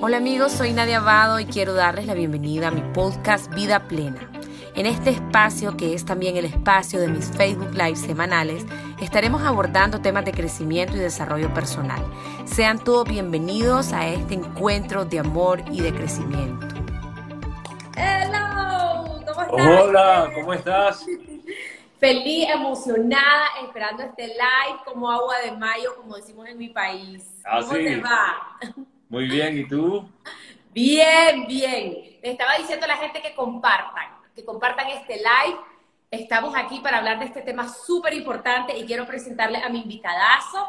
Hola amigos, soy Nadia Abado y quiero darles la bienvenida a mi podcast Vida Plena. En este espacio, que es también el espacio de mis Facebook Live semanales, estaremos abordando temas de crecimiento y desarrollo personal. Sean todos bienvenidos a este encuentro de amor y de crecimiento. Hello, ¿cómo estás? Hola, ¿cómo estás? Feliz, emocionada, esperando este live como agua de mayo, como decimos en mi país. Ah, ¿Cómo sí. te va? Muy bien, ¿y tú? Bien, bien. Estaba diciendo a la gente que compartan, que compartan este live. Estamos aquí para hablar de este tema súper importante y quiero presentarle a mi invitadazo.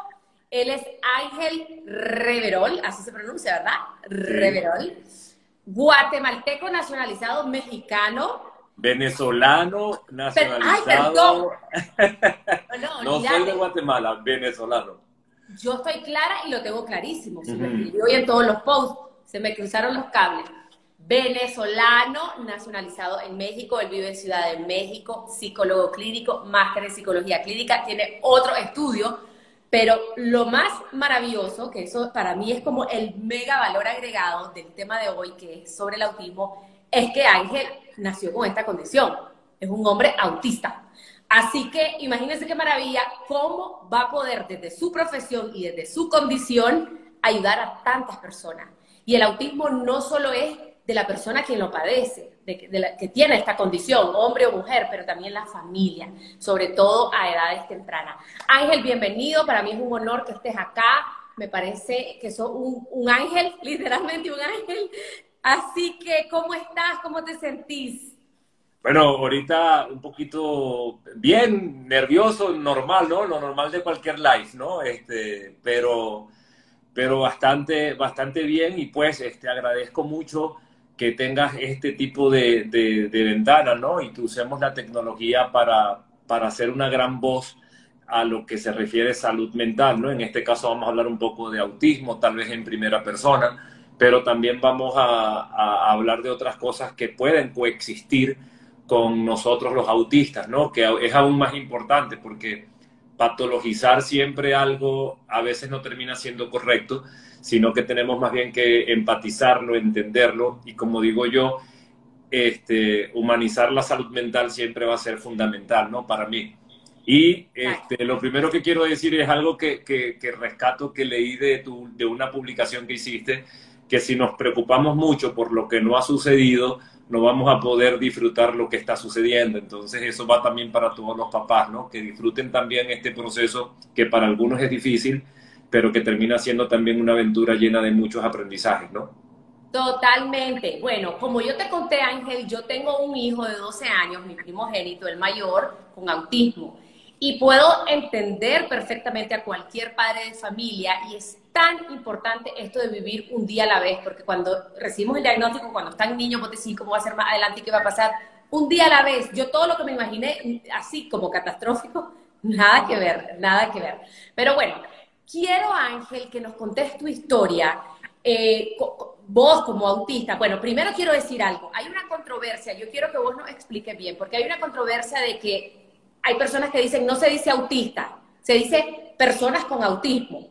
Él es Ángel Reverol, así se pronuncia, ¿verdad? Reverol. Guatemalteco nacionalizado mexicano. Venezolano, ay, nacionalizado. No, No soy de Guatemala, venezolano. Yo estoy clara y lo tengo clarísimo. Se me escribió hoy en todos los posts. Se me cruzaron los cables. Venezolano, nacionalizado en México. Él vive en Ciudad de México, psicólogo clínico, máster en psicología clínica. Tiene otro estudio. Pero lo más maravilloso, que eso para mí es como el mega valor agregado del tema de hoy, que es sobre el autismo, es que Ángel nació con esta condición. Es un hombre autista. Así que imagínense qué maravilla cómo va a poder desde su profesión y desde su condición ayudar a tantas personas. Y el autismo no solo es de la persona quien lo padece, de, que- de la- que tiene esta condición, hombre o mujer, pero también la familia, sobre todo a edades tempranas. Ángel, bienvenido, para mí es un honor que estés acá, me parece que sos un, un ángel, literalmente un ángel. Así que, ¿cómo estás? ¿Cómo te sentís? Bueno, ahorita un poquito bien, nervioso, normal, ¿no? Lo normal de cualquier live, ¿no? Este, pero, pero bastante, bastante bien y pues este, agradezco mucho que tengas este tipo de, de, de ventana, ¿no? Y que usemos la tecnología para, para hacer una gran voz a lo que se refiere salud mental, ¿no? En este caso vamos a hablar un poco de autismo, tal vez en primera persona, pero también vamos a, a hablar de otras cosas que pueden coexistir con nosotros los autistas, ¿no? Que es aún más importante porque patologizar siempre algo a veces no termina siendo correcto, sino que tenemos más bien que empatizarlo, entenderlo y como digo yo, este, humanizar la salud mental siempre va a ser fundamental, ¿no? Para mí. Y este, lo primero que quiero decir es algo que, que, que rescato que leí de, tu, de una publicación que hiciste, que si nos preocupamos mucho por lo que no ha sucedido, no vamos a poder disfrutar lo que está sucediendo. Entonces eso va también para todos los papás, ¿no? Que disfruten también este proceso que para algunos es difícil, pero que termina siendo también una aventura llena de muchos aprendizajes, ¿no? Totalmente. Bueno, como yo te conté, Ángel, yo tengo un hijo de 12 años, mi primogénito, el mayor, con autismo. Y puedo entender perfectamente a cualquier padre de familia y es tan importante esto de vivir un día a la vez, porque cuando recibimos el diagnóstico, cuando están niños, vos decís cómo va a ser más adelante y qué va a pasar, un día a la vez. Yo todo lo que me imaginé así como catastrófico, nada que ver, nada que ver. Pero bueno, quiero, Ángel, que nos contes tu historia. Eh, vos como autista, bueno, primero quiero decir algo. Hay una controversia, yo quiero que vos nos expliques bien, porque hay una controversia de que hay personas que dicen, no se dice autista, se dice personas con autismo.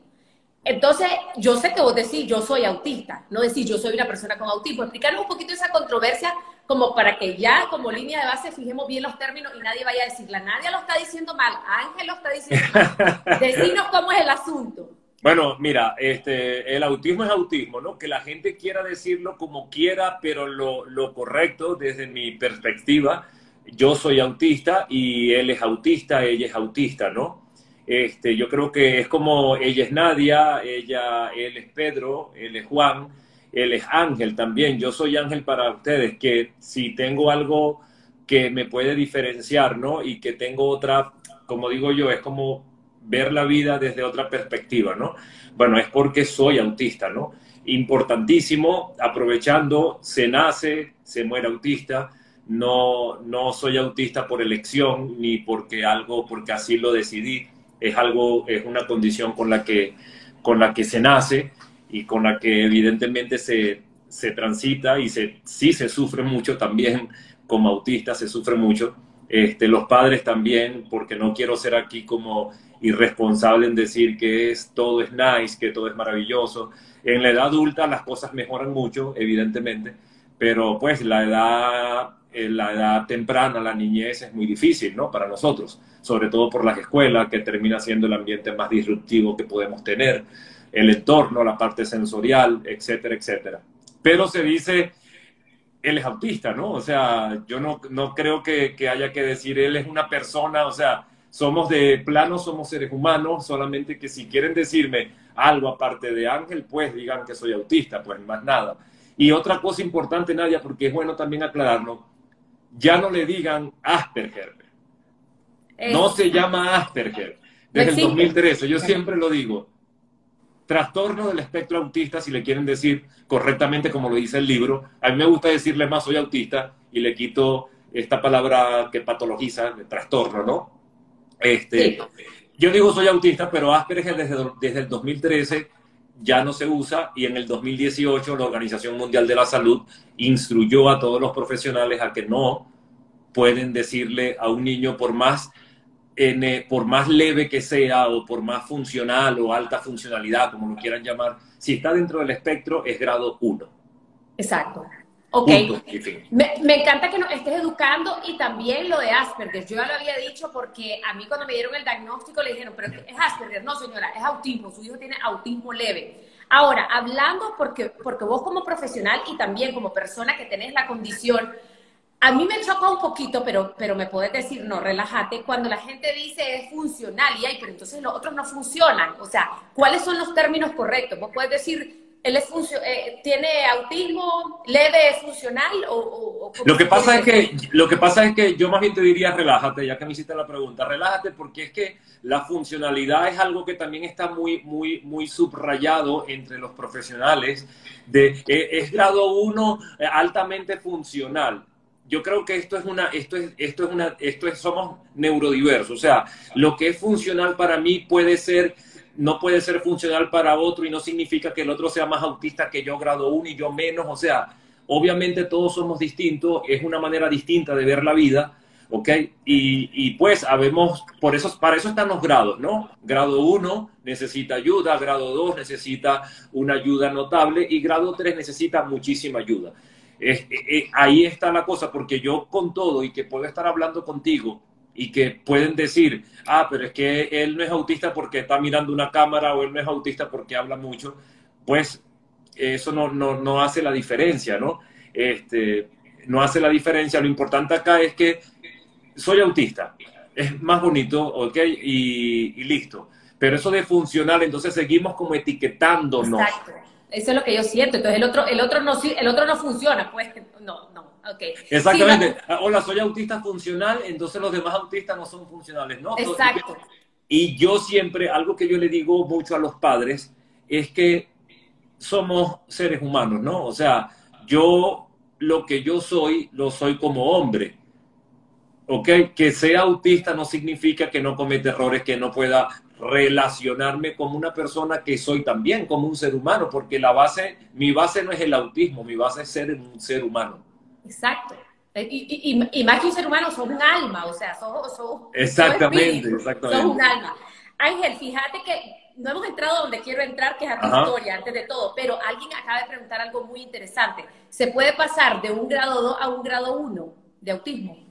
Entonces, yo sé que vos decís, yo soy autista, no decís, yo soy una persona con autismo. Explicarnos un poquito esa controversia como para que ya como línea de base fijemos bien los términos y nadie vaya a decirla. Nadie lo está diciendo mal, Ángel lo está diciendo mal. Decinos cómo es el asunto. Bueno, mira, este, el autismo es autismo, ¿no? Que la gente quiera decirlo como quiera, pero lo, lo correcto desde mi perspectiva, yo soy autista y él es autista, ella es autista, ¿no? Este, yo creo que es como ella es Nadia, ella, él es Pedro, él es Juan, él es Ángel también. Yo soy Ángel para ustedes, que si tengo algo que me puede diferenciar, ¿no? Y que tengo otra, como digo yo, es como ver la vida desde otra perspectiva, ¿no? Bueno, es porque soy autista, ¿no? Importantísimo, aprovechando, se nace, se muere autista, no, no soy autista por elección ni porque algo, porque así lo decidí, es algo, es una condición con la que, con la que se nace y con la que evidentemente se, se transita y se, sí se sufre mucho también como autista, se sufre mucho. Este, los padres también, porque no quiero ser aquí como irresponsable en decir que es, todo es nice, que todo es maravilloso. En la edad adulta las cosas mejoran mucho, evidentemente, pero pues la edad, la edad temprana, la niñez es muy difícil, ¿no? Para nosotros, sobre todo por las escuelas, que termina siendo el ambiente más disruptivo que podemos tener, el entorno, la parte sensorial, etcétera, etcétera. Pero se dice, él es autista, ¿no? O sea, yo no, no creo que, que haya que decir, él es una persona, o sea, somos de plano, somos seres humanos, solamente que si quieren decirme algo aparte de Ángel, pues digan que soy autista, pues más nada. Y otra cosa importante, Nadia, porque es bueno también aclararlo, ya no le digan Asperger. No se llama Asperger. Desde el 2013, yo siempre lo digo. Trastorno del espectro autista, si le quieren decir correctamente como lo dice el libro. A mí me gusta decirle más soy autista y le quito esta palabra que patologiza, de trastorno, ¿no? Este, Yo digo soy autista, pero Asperger desde, desde el 2013 ya no se usa y en el 2018 la Organización Mundial de la Salud instruyó a todos los profesionales a que no pueden decirle a un niño por más eh, por más leve que sea o por más funcional o alta funcionalidad, como lo quieran llamar, si está dentro del espectro es grado 1. Exacto. Ok. Me, me, encanta que nos estés educando y también lo de Asperger. Yo ya lo había dicho porque a mí cuando me dieron el diagnóstico le dijeron, pero es Asperger. No, señora, es autismo. Su hijo tiene autismo leve. Ahora, hablando porque, porque vos como profesional y también como persona que tenés la condición, a mí me choca un poquito, pero, pero me puedes decir, no, relájate, cuando la gente dice es funcional y hay, pero entonces los otros no funcionan. O sea, ¿cuáles son los términos correctos? Vos puedes decir él es eh, tiene autismo leve, es funcional o, lo que pasa es que lo que pasa es que yo más bien te diría relájate, ya que me hiciste la pregunta, relájate porque es que la funcionalidad es algo que también está muy muy muy subrayado entre los profesionales de eh, es grado 1 eh, altamente funcional. Yo creo que esto es una esto es esto es una esto es somos neurodiversos, o sea, lo que es funcional para mí puede ser no puede ser funcional para otro y no significa que el otro sea más autista que yo grado uno y yo menos. O sea, obviamente todos somos distintos, es una manera distinta de ver la vida, ¿ok? Y, pues habemos, por eso, para eso están los grados, ¿no? Grado 1 necesita ayuda, grado 2 necesita una ayuda notable y grado 3 necesita muchísima ayuda. ahí está la cosa, porque yo con todo y que puedo estar hablando contigo y que pueden decir, ah, pero es que él no es autista porque está mirando una cámara o él no es autista porque habla mucho, pues eso no, no, no hace la diferencia, ¿no? Este, no hace la diferencia. Lo importante acá es que soy autista, es más bonito, ¿ok? Y, y listo. Pero eso de funcional, entonces seguimos como etiquetándonos. Exacto. Eso es lo que yo siento. Entonces el otro, el otro no, el otro no funciona, pues no, no. Okay. Exactamente. Hola, soy autista funcional, entonces los demás autistas no son funcionales, ¿no? Exacto. Y yo siempre, algo que yo le digo mucho a los padres, es que somos seres humanos, ¿no? O sea, yo lo que yo soy, lo soy como hombre. ¿Ok? Que sea autista no significa que no cometa errores, que no pueda relacionarme como una persona que soy también, como un ser humano, porque la base, mi base no es el autismo, mi base es ser un ser humano. Exacto. Eh, y, más que un ser humano, sos un alma, o sea, sos, sos exactamente, exactamente. Sos un alma. Ángel, fíjate que no hemos entrado donde quiero entrar, que es a tu historia, antes de todo, pero alguien acaba de preguntar algo muy interesante. ¿Se puede pasar de un grado 2 a un grado 1 de autismo?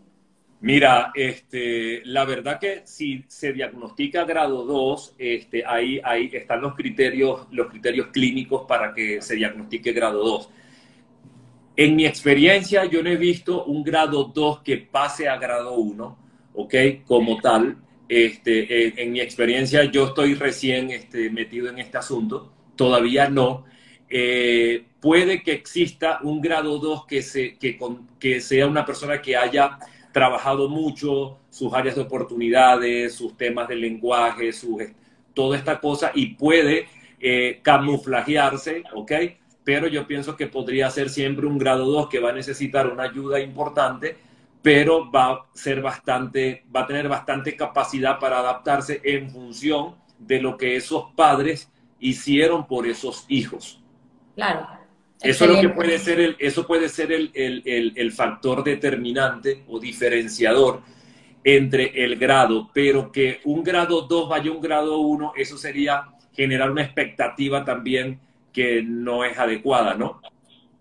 Mira, este, la verdad que si se diagnostica grado 2, este, ahí, están los criterios, los criterios clínicos para que se diagnostique grado 2. En mi experiencia, yo no he visto un grado 2 que pase a grado 1, ¿ok? Como tal. Este, en, mi experiencia, yo estoy recién este, metido en este asunto, todavía no. Eh, puede que exista un grado 2 que, se, que, que sea una persona que haya trabajado mucho sus áreas de oportunidades, sus temas de lenguaje, su, toda esta cosa y puede eh, camuflajearse, ¿ok? pero yo pienso que podría ser siempre un grado 2 que va a necesitar una ayuda importante, pero va a ser bastante, va a tener bastante capacidad para adaptarse en función de lo que esos padres hicieron por esos hijos. Claro. Eso, es lo que puede ser el, eso puede ser el, el, el, factor determinante o diferenciador entre el grado, pero que un grado 2 vaya a un grado 1, eso sería generar una expectativa también que no es adecuada, ¿no?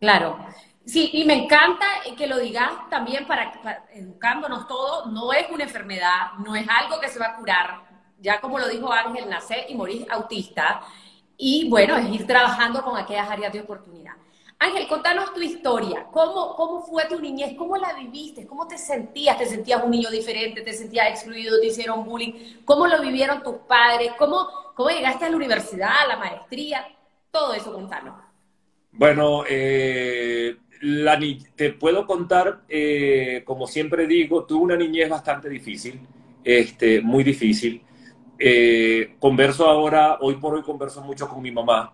Claro. Sí, y me encanta que lo digas también para, educándonos todos, no es una enfermedad, no es algo que se va a curar. Ya como lo dijo Ángel, nacer y morir autista. Y bueno, es ir trabajando con aquellas áreas de oportunidad. Ángel, contanos tu historia. ¿Cómo, ¿Cómo fue tu niñez? ¿Cómo la viviste? ¿Cómo te sentías? ¿Te sentías un niño diferente? ¿Te sentías excluido? ¿Te hicieron bullying? ¿Cómo lo vivieron tus padres? ¿Cómo, cómo llegaste a la universidad, a la maestría? Todo eso, contanos. Bueno, eh, te puedo contar, eh, como siempre digo, tuve una niñez bastante difícil, este, muy difícil. Eh, converso ahora, hoy por hoy converso mucho con mi mamá,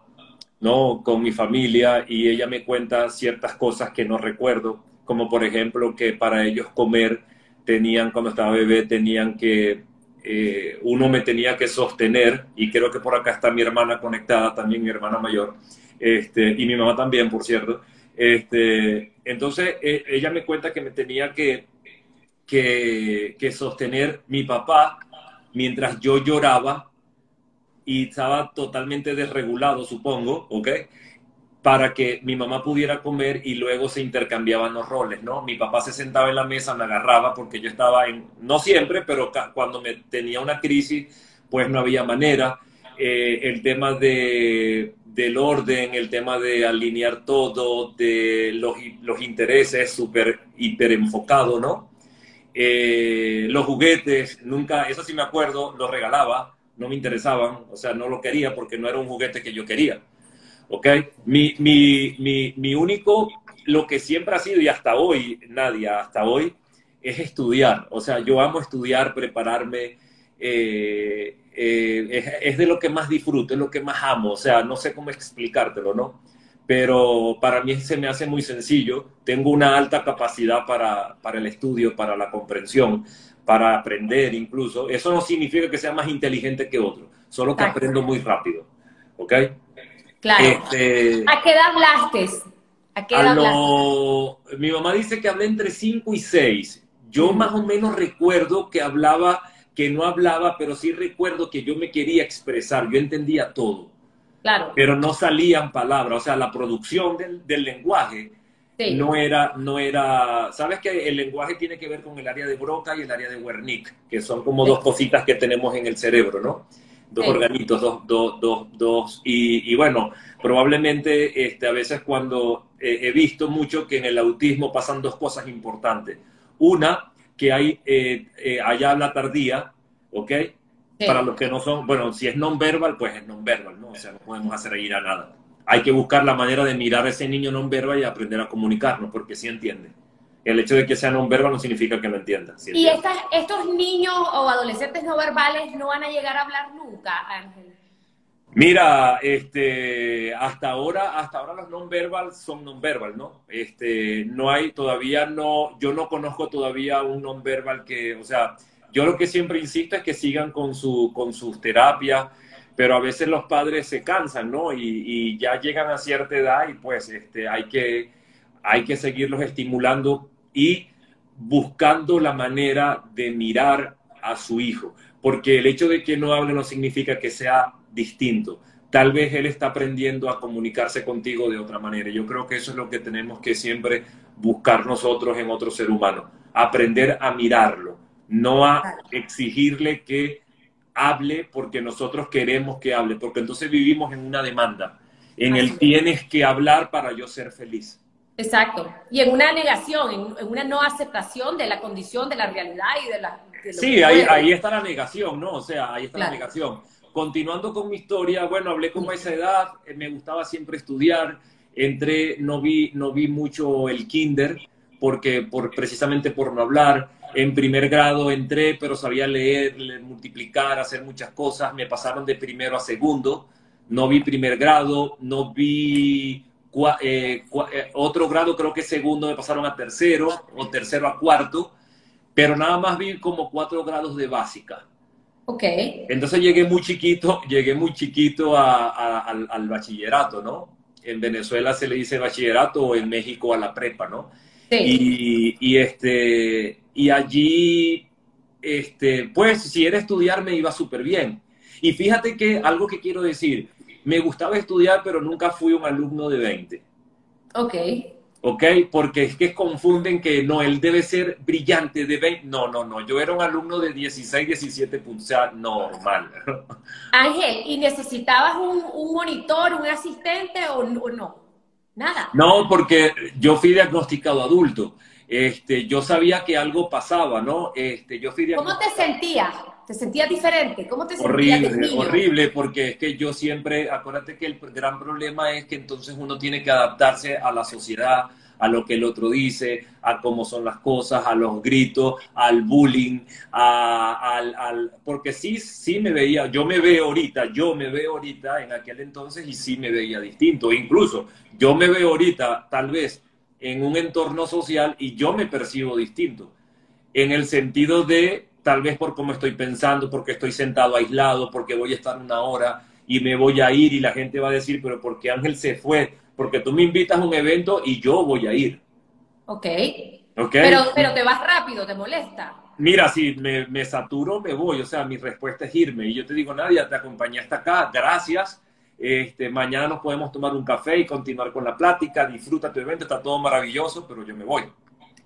¿no? Con mi familia y ella me cuenta ciertas cosas que no recuerdo, como por ejemplo que para ellos comer tenían, cuando estaba bebé, tenían que, eh, uno me tenía que sostener, y creo que por acá está mi hermana conectada, también mi hermana mayor, este, y mi mamá también, por cierto, este, entonces, e, ella me cuenta que me tenía que, que, sostener mi papá mientras yo lloraba y estaba totalmente desregulado, supongo, ¿ok? Para que mi mamá pudiera comer y luego se intercambiaban los roles, ¿no? Mi papá se sentaba en la mesa, me agarraba porque yo estaba en, no siempre, pero cuando me tenía una crisis, pues no había manera. Eh, el tema de, del orden, el tema de alinear todo, de los, los intereses súper hiper enfocado, ¿no? Eh, los juguetes, nunca, eso sí me acuerdo, los regalaba, no me interesaban, o sea, no lo quería porque no era un juguete que yo quería. ¿Ok? Mi, mi, mi, mi único, lo que siempre ha sido y hasta hoy, Nadia, hasta hoy, es estudiar. O sea, yo amo estudiar, prepararme. Eh, eh, es, de lo que más disfruto, es lo que más amo, o sea, no sé cómo explicártelo, ¿no? Pero para mí se me hace muy sencillo, tengo una alta capacidad para, para el estudio, para la comprensión, para aprender incluso. Eso no significa que sea más inteligente que otro, solo que aprendo muy rápido, ¿ok? Claro. Este, ¿A qué edad hablaste? ¿A qué edad hablaste? Mi mamá dice que hablé entre 5 y 6. Yo más o menos recuerdo que hablaba que no hablaba, pero sí recuerdo que yo me quería expresar, yo entendía todo. Claro. Pero no salían palabras, o sea, la producción del, lenguaje no era, no era, sabes que el lenguaje tiene que ver con el área de Broca y el área de Wernicke, que son como dos cositas que tenemos en el cerebro, ¿no? Dos organitos, dos, dos, dos, dos. Y, bueno, probablemente este, a veces cuando he visto mucho que en el autismo pasan dos cosas importantes. Una, que hay, eh, eh, allá habla tardía, ¿ok? Para los que no son, bueno, si es non-verbal, pues es non-verbal, ¿no? O sea, no podemos hacer ir a nada. Hay que buscar la manera de mirar a ese niño non-verbal y aprender a comunicarnos, porque sí entiende. El hecho de que sea non-verbal no significa que lo entienda. ¿Y estos niños o adolescentes no verbales no van a llegar a hablar nunca, Ángel? Mira, este, hasta ahora, hasta ahora los non-verbal son non-verbal, ¿no? Este, no hay todavía, no, yo no conozco todavía un non-verbal que, o sea, yo lo que siempre insisto es que sigan con su, con sus terapias, pero a veces los padres se cansan, ¿no? Y, ya llegan a cierta edad y pues, este, hay que, hay que seguirlos estimulando y buscando la manera de mirar a su hijo, porque el hecho de que no hable no significa que sea distinto. Tal vez él está aprendiendo a comunicarse contigo de otra manera. Yo creo que eso es lo que tenemos que siempre buscar nosotros en otro ser humano. Aprender a mirarlo, no a exigirle que hable porque nosotros queremos que hable, porque entonces vivimos en una demanda, en el tienes que hablar para yo ser feliz. Exacto. Y en una negación, en, una no aceptación de la condición, de la realidad y de la... sí, ahí, ahí, está la negación, ¿no? O sea, ahí está la negación continuando con mi historia, bueno, hablé con esa edad, eh, me gustaba siempre estudiar, entré, no vi, no vi mucho el kinder, porque por, precisamente por no hablar. En primer grado entré, pero sabía leer, multiplicar, hacer muchas cosas. Me pasaron de primero a segundo. No vi primer grado, no vi eh, eh, otro grado, creo que segundo me pasaron a tercero o tercero a cuarto, pero nada más vi como cuatro grados de básica. Ok. Entonces llegué muy chiquito, llegué muy chiquito al, bachillerato, ¿no? En Venezuela se le dice bachillerato o en México a la prepa, ¿no? Sí. Y, este, y allí, este, pues si era estudiar me iba súper bien. Y fíjate que algo que quiero decir, me gustaba estudiar, pero nunca fui un alumno de 20. Ok. ¿ok? Porque es que confunden que no, él debe ser brillante de 20. No, no, no, yo era un alumno de 16, 17 puntos, o sea, normal. Ángel, ¿y necesitabas un, un monitor, un asistente o, o, no? Nada. No, porque yo fui diagnosticado adulto. Este, yo sabía que algo pasaba, ¿no? Este, yo fui ¿Cómo te sentías? ¿Te sentías diferente? ¿Cómo te sentías Horrible, horrible, porque es que yo siempre, acuérdate que el gran problema es que entonces uno tiene que adaptarse a la sociedad, a lo que el otro dice, a cómo son las cosas, a los gritos, al bullying, a, al, al, porque sí, sí me veía, yo me veo ahorita, yo me veo ahorita en aquel entonces y sí me veía distinto, incluso yo me veo ahorita tal vez en un entorno social y yo me percibo distinto, en el sentido de tal vez por cómo estoy pensando, porque estoy sentado aislado, porque voy a estar una hora y me voy a ir y la gente va a decir, pero ¿por qué Ángel se fue? Porque tú me invitas a un evento y yo voy a ir. Ok. okay. Pero, pero te vas rápido, ¿te molesta? Mira, si me, me, saturo, me voy. O sea, mi respuesta es irme. Y yo te digo, Nadia, te acompañé hasta acá. Gracias. Este, mañana nos podemos tomar un café y continuar con la plática. Disfruta tu evento, está todo maravilloso, pero yo me voy.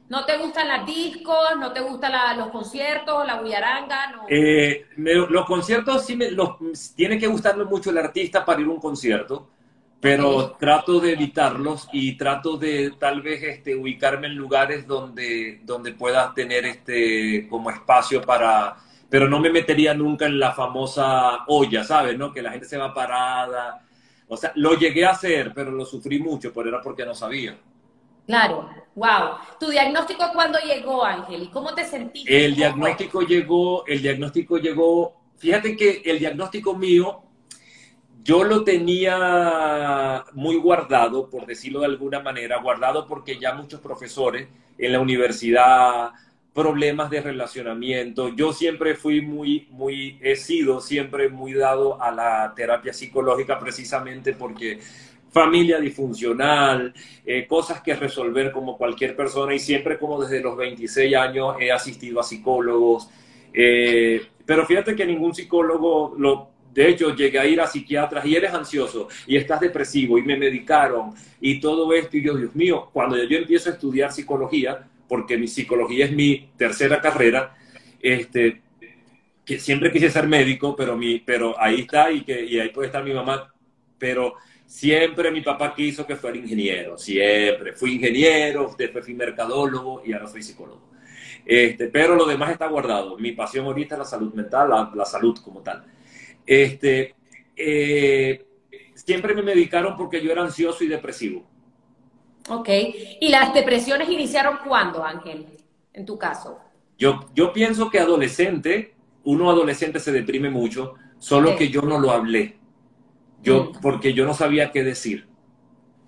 ¿No te gustan las discos? ¿No te gustan los conciertos, la bullaranga? No. Eh, los conciertos sí me los, tiene que gustarme mucho el artista para ir a un concierto, pero trato de evitarlos y trato de tal vez este, ubicarme en lugares donde, donde pueda tener este, como espacio para... Pero no me metería nunca en la famosa olla, ¿sabes? ¿no? Que la gente se va parada. O sea, lo llegué a hacer, pero lo sufrí mucho, pero era porque no sabía. Claro, wow. ¿Tu diagnóstico cuándo llegó, Ángel? ¿Y cómo te sentiste? El diagnóstico llegó, el diagnóstico llegó, fíjate que el diagnóstico mío, yo lo tenía muy guardado, por decirlo de alguna manera, guardado porque ya muchos profesores en la universidad, problemas de relacionamiento, yo siempre fui muy, muy, he sido siempre muy dado a la terapia psicológica precisamente porque familia disfuncional, eh, cosas que resolver como cualquier persona y siempre como desde los 26 años he asistido a psicólogos. Eh, pero fíjate que ningún psicólogo, lo, de hecho llegué a ir a psiquiatras y eres ansioso y estás depresivo y me medicaron y todo esto y yo, Dios mío, cuando yo empiezo a estudiar psicología, porque mi psicología es mi tercera carrera, este, que siempre quise ser médico, pero, mi, pero ahí está y, que, y ahí puede estar mi mamá, pero Siempre mi papá quiso que fuera ingeniero, siempre. Fui ingeniero, después fui mercadólogo y ahora soy psicólogo. Este, pero lo demás está guardado. Mi pasión ahorita es la salud mental, la, salud como tal. Este, eh, siempre me medicaron porque yo era ansioso y depresivo. Ok. ¿Y las depresiones iniciaron cuándo, Ángel? En tu caso. Yo, yo pienso que adolescente, uno adolescente se deprime mucho, solo que yo no lo hablé. Yo, mm. porque yo no sabía qué decir.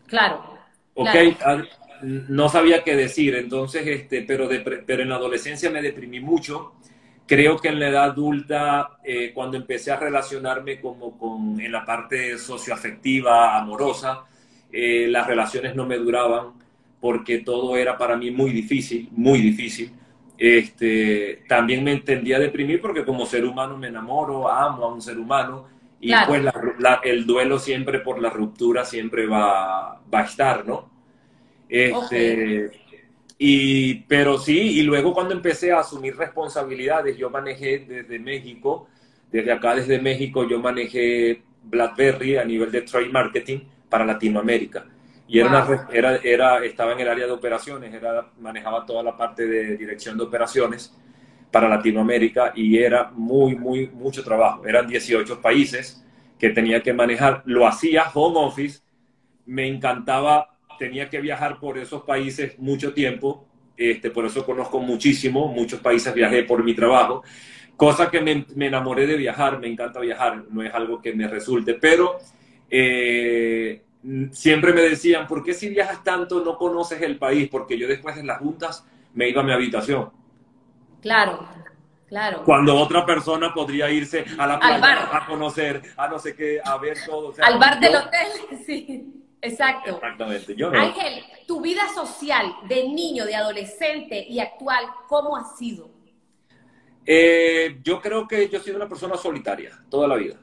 Claro. Ok, ah, no sabía qué decir, entonces, este, pero, pero en la adolescencia me deprimí mucho. Creo que en la edad adulta, eh, cuando empecé a relacionarme como con, en la parte socioafectiva, amorosa, eh, las relaciones no me duraban porque todo era para mí muy difícil, muy difícil. Este, también me entendía deprimir porque como ser humano me enamoro, amo a un ser humano, y pues el duelo siempre por la ruptura siempre va, va a estar, ¿no? Este, y, pero sí, y luego cuando empecé a asumir responsabilidades, yo manejé desde México, desde acá desde México, yo manejé BlackBerry a nivel de trade marketing para Latinoamérica. Y era, una, era, era, estaba en el área de operaciones, era, manejaba toda la parte de dirección de operaciones para Latinoamérica y era muy, muy, mucho trabajo. Eran 18 países que tenía que manejar. Lo hacía home office, me encantaba, tenía que viajar por esos países mucho tiempo, este, por eso conozco muchísimo, muchos países viajé por mi trabajo, cosa que me, me enamoré de viajar, me encanta viajar, no es algo que me resulte, pero eh, siempre me decían, ¿por qué si viajas tanto no conoces el país? Porque yo después de las juntas me iba a mi habitación Claro, claro. Cuando otra persona podría irse a la playa a conocer, a no sé qué, a ver todo. Al bar del hotel, sí. Exacto. Exactamente. Ángel, tu vida social de niño, de adolescente y actual, ¿cómo ha sido? Eh, yo creo que yo he sido una persona solitaria toda la vida.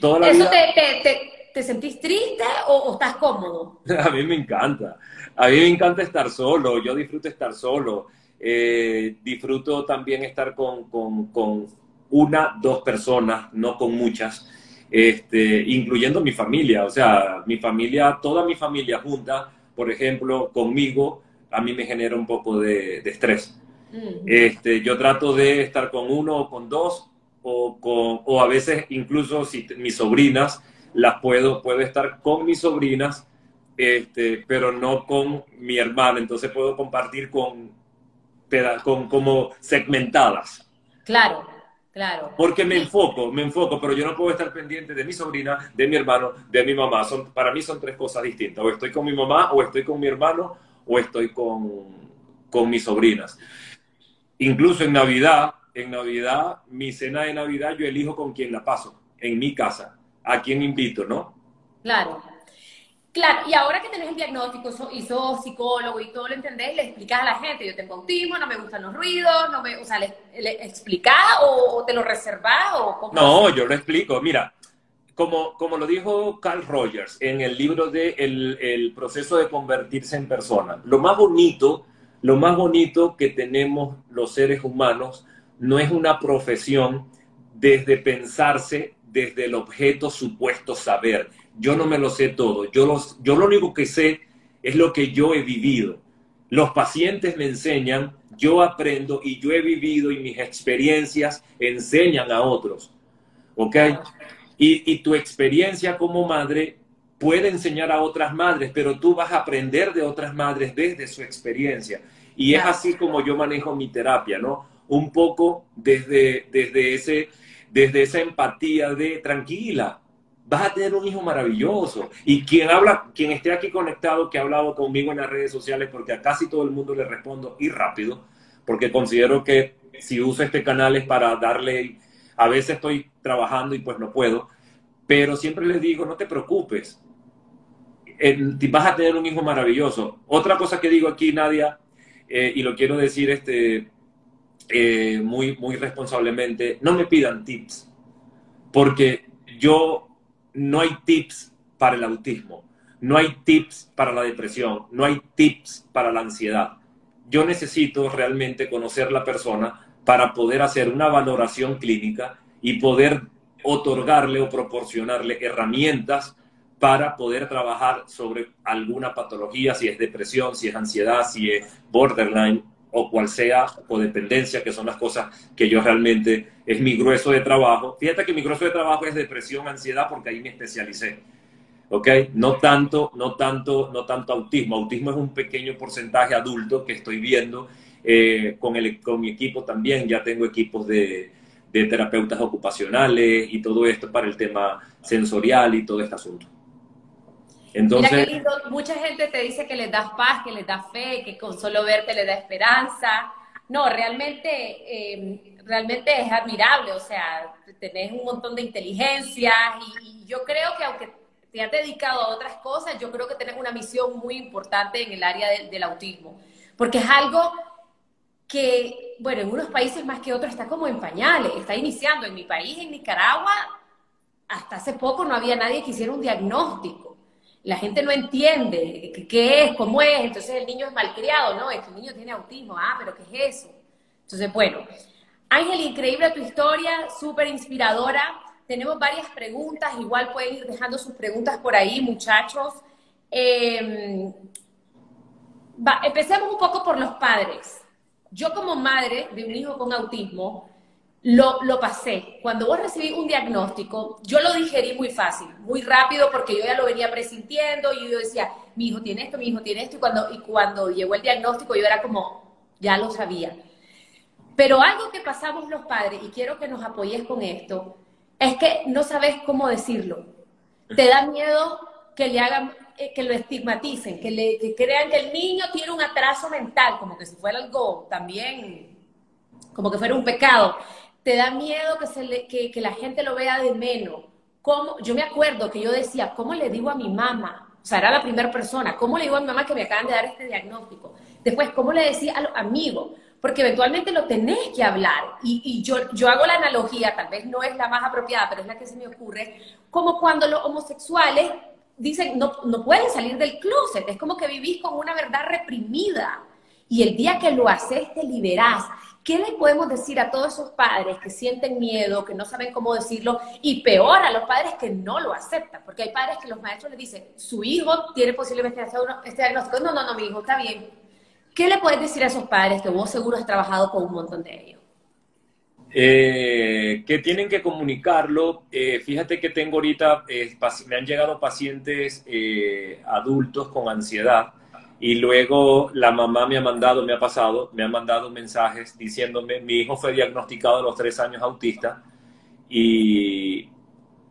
Toda la ¿Eso te, te, sentís triste o, estás cómodo? A mí me encanta. A mí me encanta estar solo. Yo disfruto estar solo. Eh, disfruto también estar con, con, con, una, dos personas, no con muchas, este, incluyendo mi familia. O sea, mi familia, toda mi familia junta, por ejemplo, conmigo, a mí me genera un poco de, estrés. Mm. Este, yo trato de estar con uno o con dos, o, con, o a veces incluso si mis sobrinas, las puedo, puedo estar con mis sobrinas, este, pero no con mi hermana. Entonces puedo compartir con, con, como segmentadas. Claro, claro. Porque me enfoco, me enfoco, pero yo no puedo estar pendiente de mi sobrina, de mi hermano, de mi mamá. Son, para mí son tres cosas distintas. O estoy con mi mamá, o estoy con mi hermano, o estoy con, con mis sobrinas. Incluso en Navidad, en Navidad, mi cena de Navidad, yo elijo con quién la paso, en mi casa, a quién invito, ¿no? Claro. Claro, y ahora que tenés el diagnóstico y sos psicólogo y todo lo entendés, le explicás a la gente, yo tengo autismo, no me gustan los ruidos, no me, o sea, ¿le, explicás o, te lo reservás o No, yo lo explico. Mira, como, como lo dijo Carl Rogers en el libro de el, el proceso de convertirse en persona, lo más bonito, lo más bonito que tenemos los seres humanos no es una profesión desde pensarse desde el objeto supuesto saber. Yo no me lo sé todo. Yo, los, yo lo único que sé es lo que yo he vivido. Los pacientes me enseñan, yo aprendo y yo he vivido y mis experiencias enseñan a otros. ¿Ok? Y, y tu experiencia como madre puede enseñar a otras madres, pero tú vas a aprender de otras madres desde su experiencia. Y es así como yo manejo mi terapia, ¿no? Un poco desde, desde ese desde esa empatía de tranquila, vas a tener un hijo maravilloso. Y quien habla, quien esté aquí conectado, que ha hablado conmigo en las redes sociales, porque a casi todo el mundo le respondo y rápido, porque considero que si uso este canal es para darle, a veces estoy trabajando y pues no puedo, pero siempre les digo, no te preocupes, vas a tener un hijo maravilloso. Otra cosa que digo aquí, Nadia, eh, y lo quiero decir este, eh, muy, muy responsablemente, no me pidan tips, porque yo no hay tips para el autismo, no hay tips para la depresión, no hay tips para la ansiedad. Yo necesito realmente conocer la persona para poder hacer una valoración clínica y poder otorgarle o proporcionarle herramientas para poder trabajar sobre alguna patología, si es depresión, si es ansiedad, si es borderline o cual sea codependencia, que son las cosas que yo realmente es mi grueso de trabajo. Fíjate que mi grueso de trabajo es depresión, ansiedad, porque ahí me especialicé. ¿Ok? No tanto, no tanto, no tanto autismo. Autismo es un pequeño porcentaje adulto que estoy viendo eh, con, el, con mi equipo también. Ya tengo equipos de, de terapeutas ocupacionales y todo esto para el tema sensorial y todo este asunto. Entonces, Mira qué mucha gente te dice que les das paz, que les das fe, que con solo verte le da esperanza. No, realmente, eh, realmente es admirable, o sea, tenés un montón de inteligencia y, yo creo que aunque te has dedicado a otras cosas, yo creo que tenés una misión muy importante en el área del autismo, porque es algo que, bueno, en unos países más que otros está como en pañales, está iniciando. En mi país, en Nicaragua, hasta hace poco no había nadie que hiciera un diagnóstico la gente no entiende qué es, cómo es, entonces el niño es malcriado, ¿no? Es que el niño tiene autismo, ah, pero ¿qué es eso? Entonces, bueno, Ángel, increíble tu historia, súper inspiradora. Tenemos varias preguntas, igual pueden ir dejando sus preguntas por ahí, muchachos. Em, empecemos un poco por los padres. Yo como madre de un hijo con autismo, lo, lo, pasé. Cuando vos recibí un diagnóstico, yo lo digerí muy fácil, muy rápido, porque yo ya lo venía presintiendo y yo decía, mi hijo tiene esto, mi hijo tiene esto, y cuando, y cuando llegó el diagnóstico yo era como, ya lo sabía. Pero algo que pasamos los padres, y quiero que nos apoyes con esto, es que no sabes cómo decirlo. Te da miedo que le hagan, eh, que lo estigmaticen, que, le, que crean que el niño tiene un atraso mental, como que si fuera algo también, como que fuera un pecado te da miedo que, se que, la gente lo vea de menos. ¿Cómo? Yo me acuerdo que yo decía, ¿cómo le digo a mi mamá? O sea, era la primera persona, ¿cómo le digo a mi mamá que me acaban de dar este diagnóstico? Después, ¿cómo le decía a los amigos? porque eventualmente lo tenés que hablar. Y, yo, yo hago la analogía, tal vez no es la más apropiada, pero es la que se me ocurre, como cuando los homosexuales dicen, no, no pueden salir del closet, es como que vivís con una verdad reprimida. Y el día que lo haces, te liberás. ¿Qué le podemos decir a todos esos padres que sienten miedo, que no saben cómo decirlo? Y peor, a los padres que no lo aceptan, porque hay padres que los maestros les dicen, su hijo tiene posiblemente este diagnóstico. No, no, no, mi hijo está bien ¿Qué le puedes decir a esos padres que vos seguro has trabajado con un montón de ellos? Eh, que tienen que comunicarlo. Eh, fíjate que tengo ahorita, eh, me han llegado pacientes adultos con ansiedad y luego la mamá me ha mandado, me ha pasado, me ha mandado mensajes diciéndome, mi hijo fue diagnosticado a los tres años autista y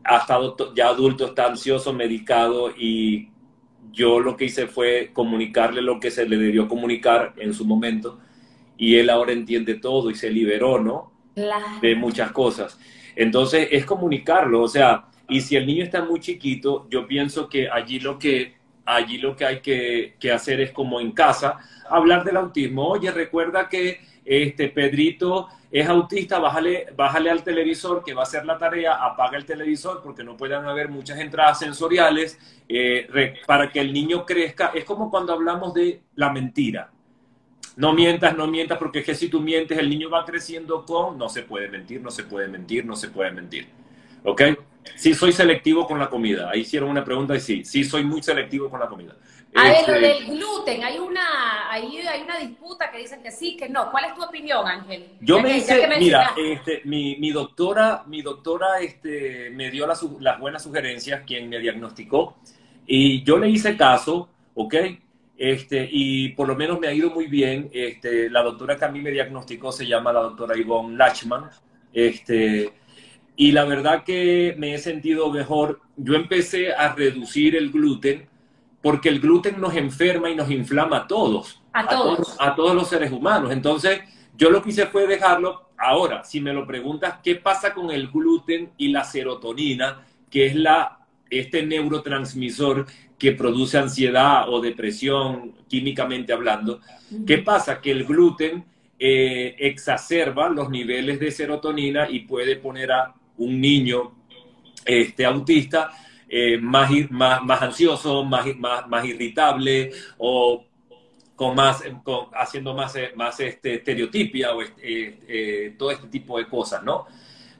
ha estado ya adulto, está ansioso, medicado y yo lo que hice fue comunicarle lo que se le debió comunicar en su momento y él ahora entiende todo y se liberó, ¿no? De muchas cosas. Entonces es comunicarlo, o sea, y si el niño está muy chiquito, yo pienso que allí lo que, allí lo que hay que, hacer es como en casa, hablar del autismo. Oye, recuerda que este Pedrito es autista, bájale, bájale al televisor que va a hacer la tarea, apaga el televisor porque no puedan haber muchas entradas sensoriales eh, para que el niño crezca. Es como cuando hablamos de la mentira. No mientas, no mientas, porque es que si tú mientes, el niño va creciendo con, no se puede mentir, no se puede mentir, no se puede mentir. ¿Ok? Sí soy selectivo con la comida. Ahí hicieron una pregunta y sí, sí soy muy selectivo con la comida. A ver, lo este, del gluten, hay una, hay, hay una disputa que dicen que sí, que no. ¿Cuál es tu opinión, Ángel? Yo me hice, mira, este, mi, mi, doctora, mi doctora este, me dio las, las buenas sugerencias, quien me diagnosticó, y yo le hice caso, ¿ok? Este, y por lo menos me ha ido muy bien. Este, la doctora que a mí me diagnosticó se llama la doctora Yvonne Lachman. Este, y la verdad que me he sentido mejor. Yo empecé a reducir el gluten porque el gluten nos enferma y nos inflama a todos. A todos. A todos, los seres humanos. Entonces, yo lo que hice fue dejarlo. Ahora, si me lo preguntas, ¿qué pasa con el gluten y la serotonina, que es la, este neurotransmisor que produce ansiedad o depresión, químicamente hablando? ¿Qué pasa? Que el gluten eh, exacerba los niveles de serotonina y puede poner a un niño este, autista eh, más, más, más, ansioso, más, más, más irritable o con más, con, haciendo más, eh, más este, estereotipia o eh, todo este tipo de cosas, ¿no?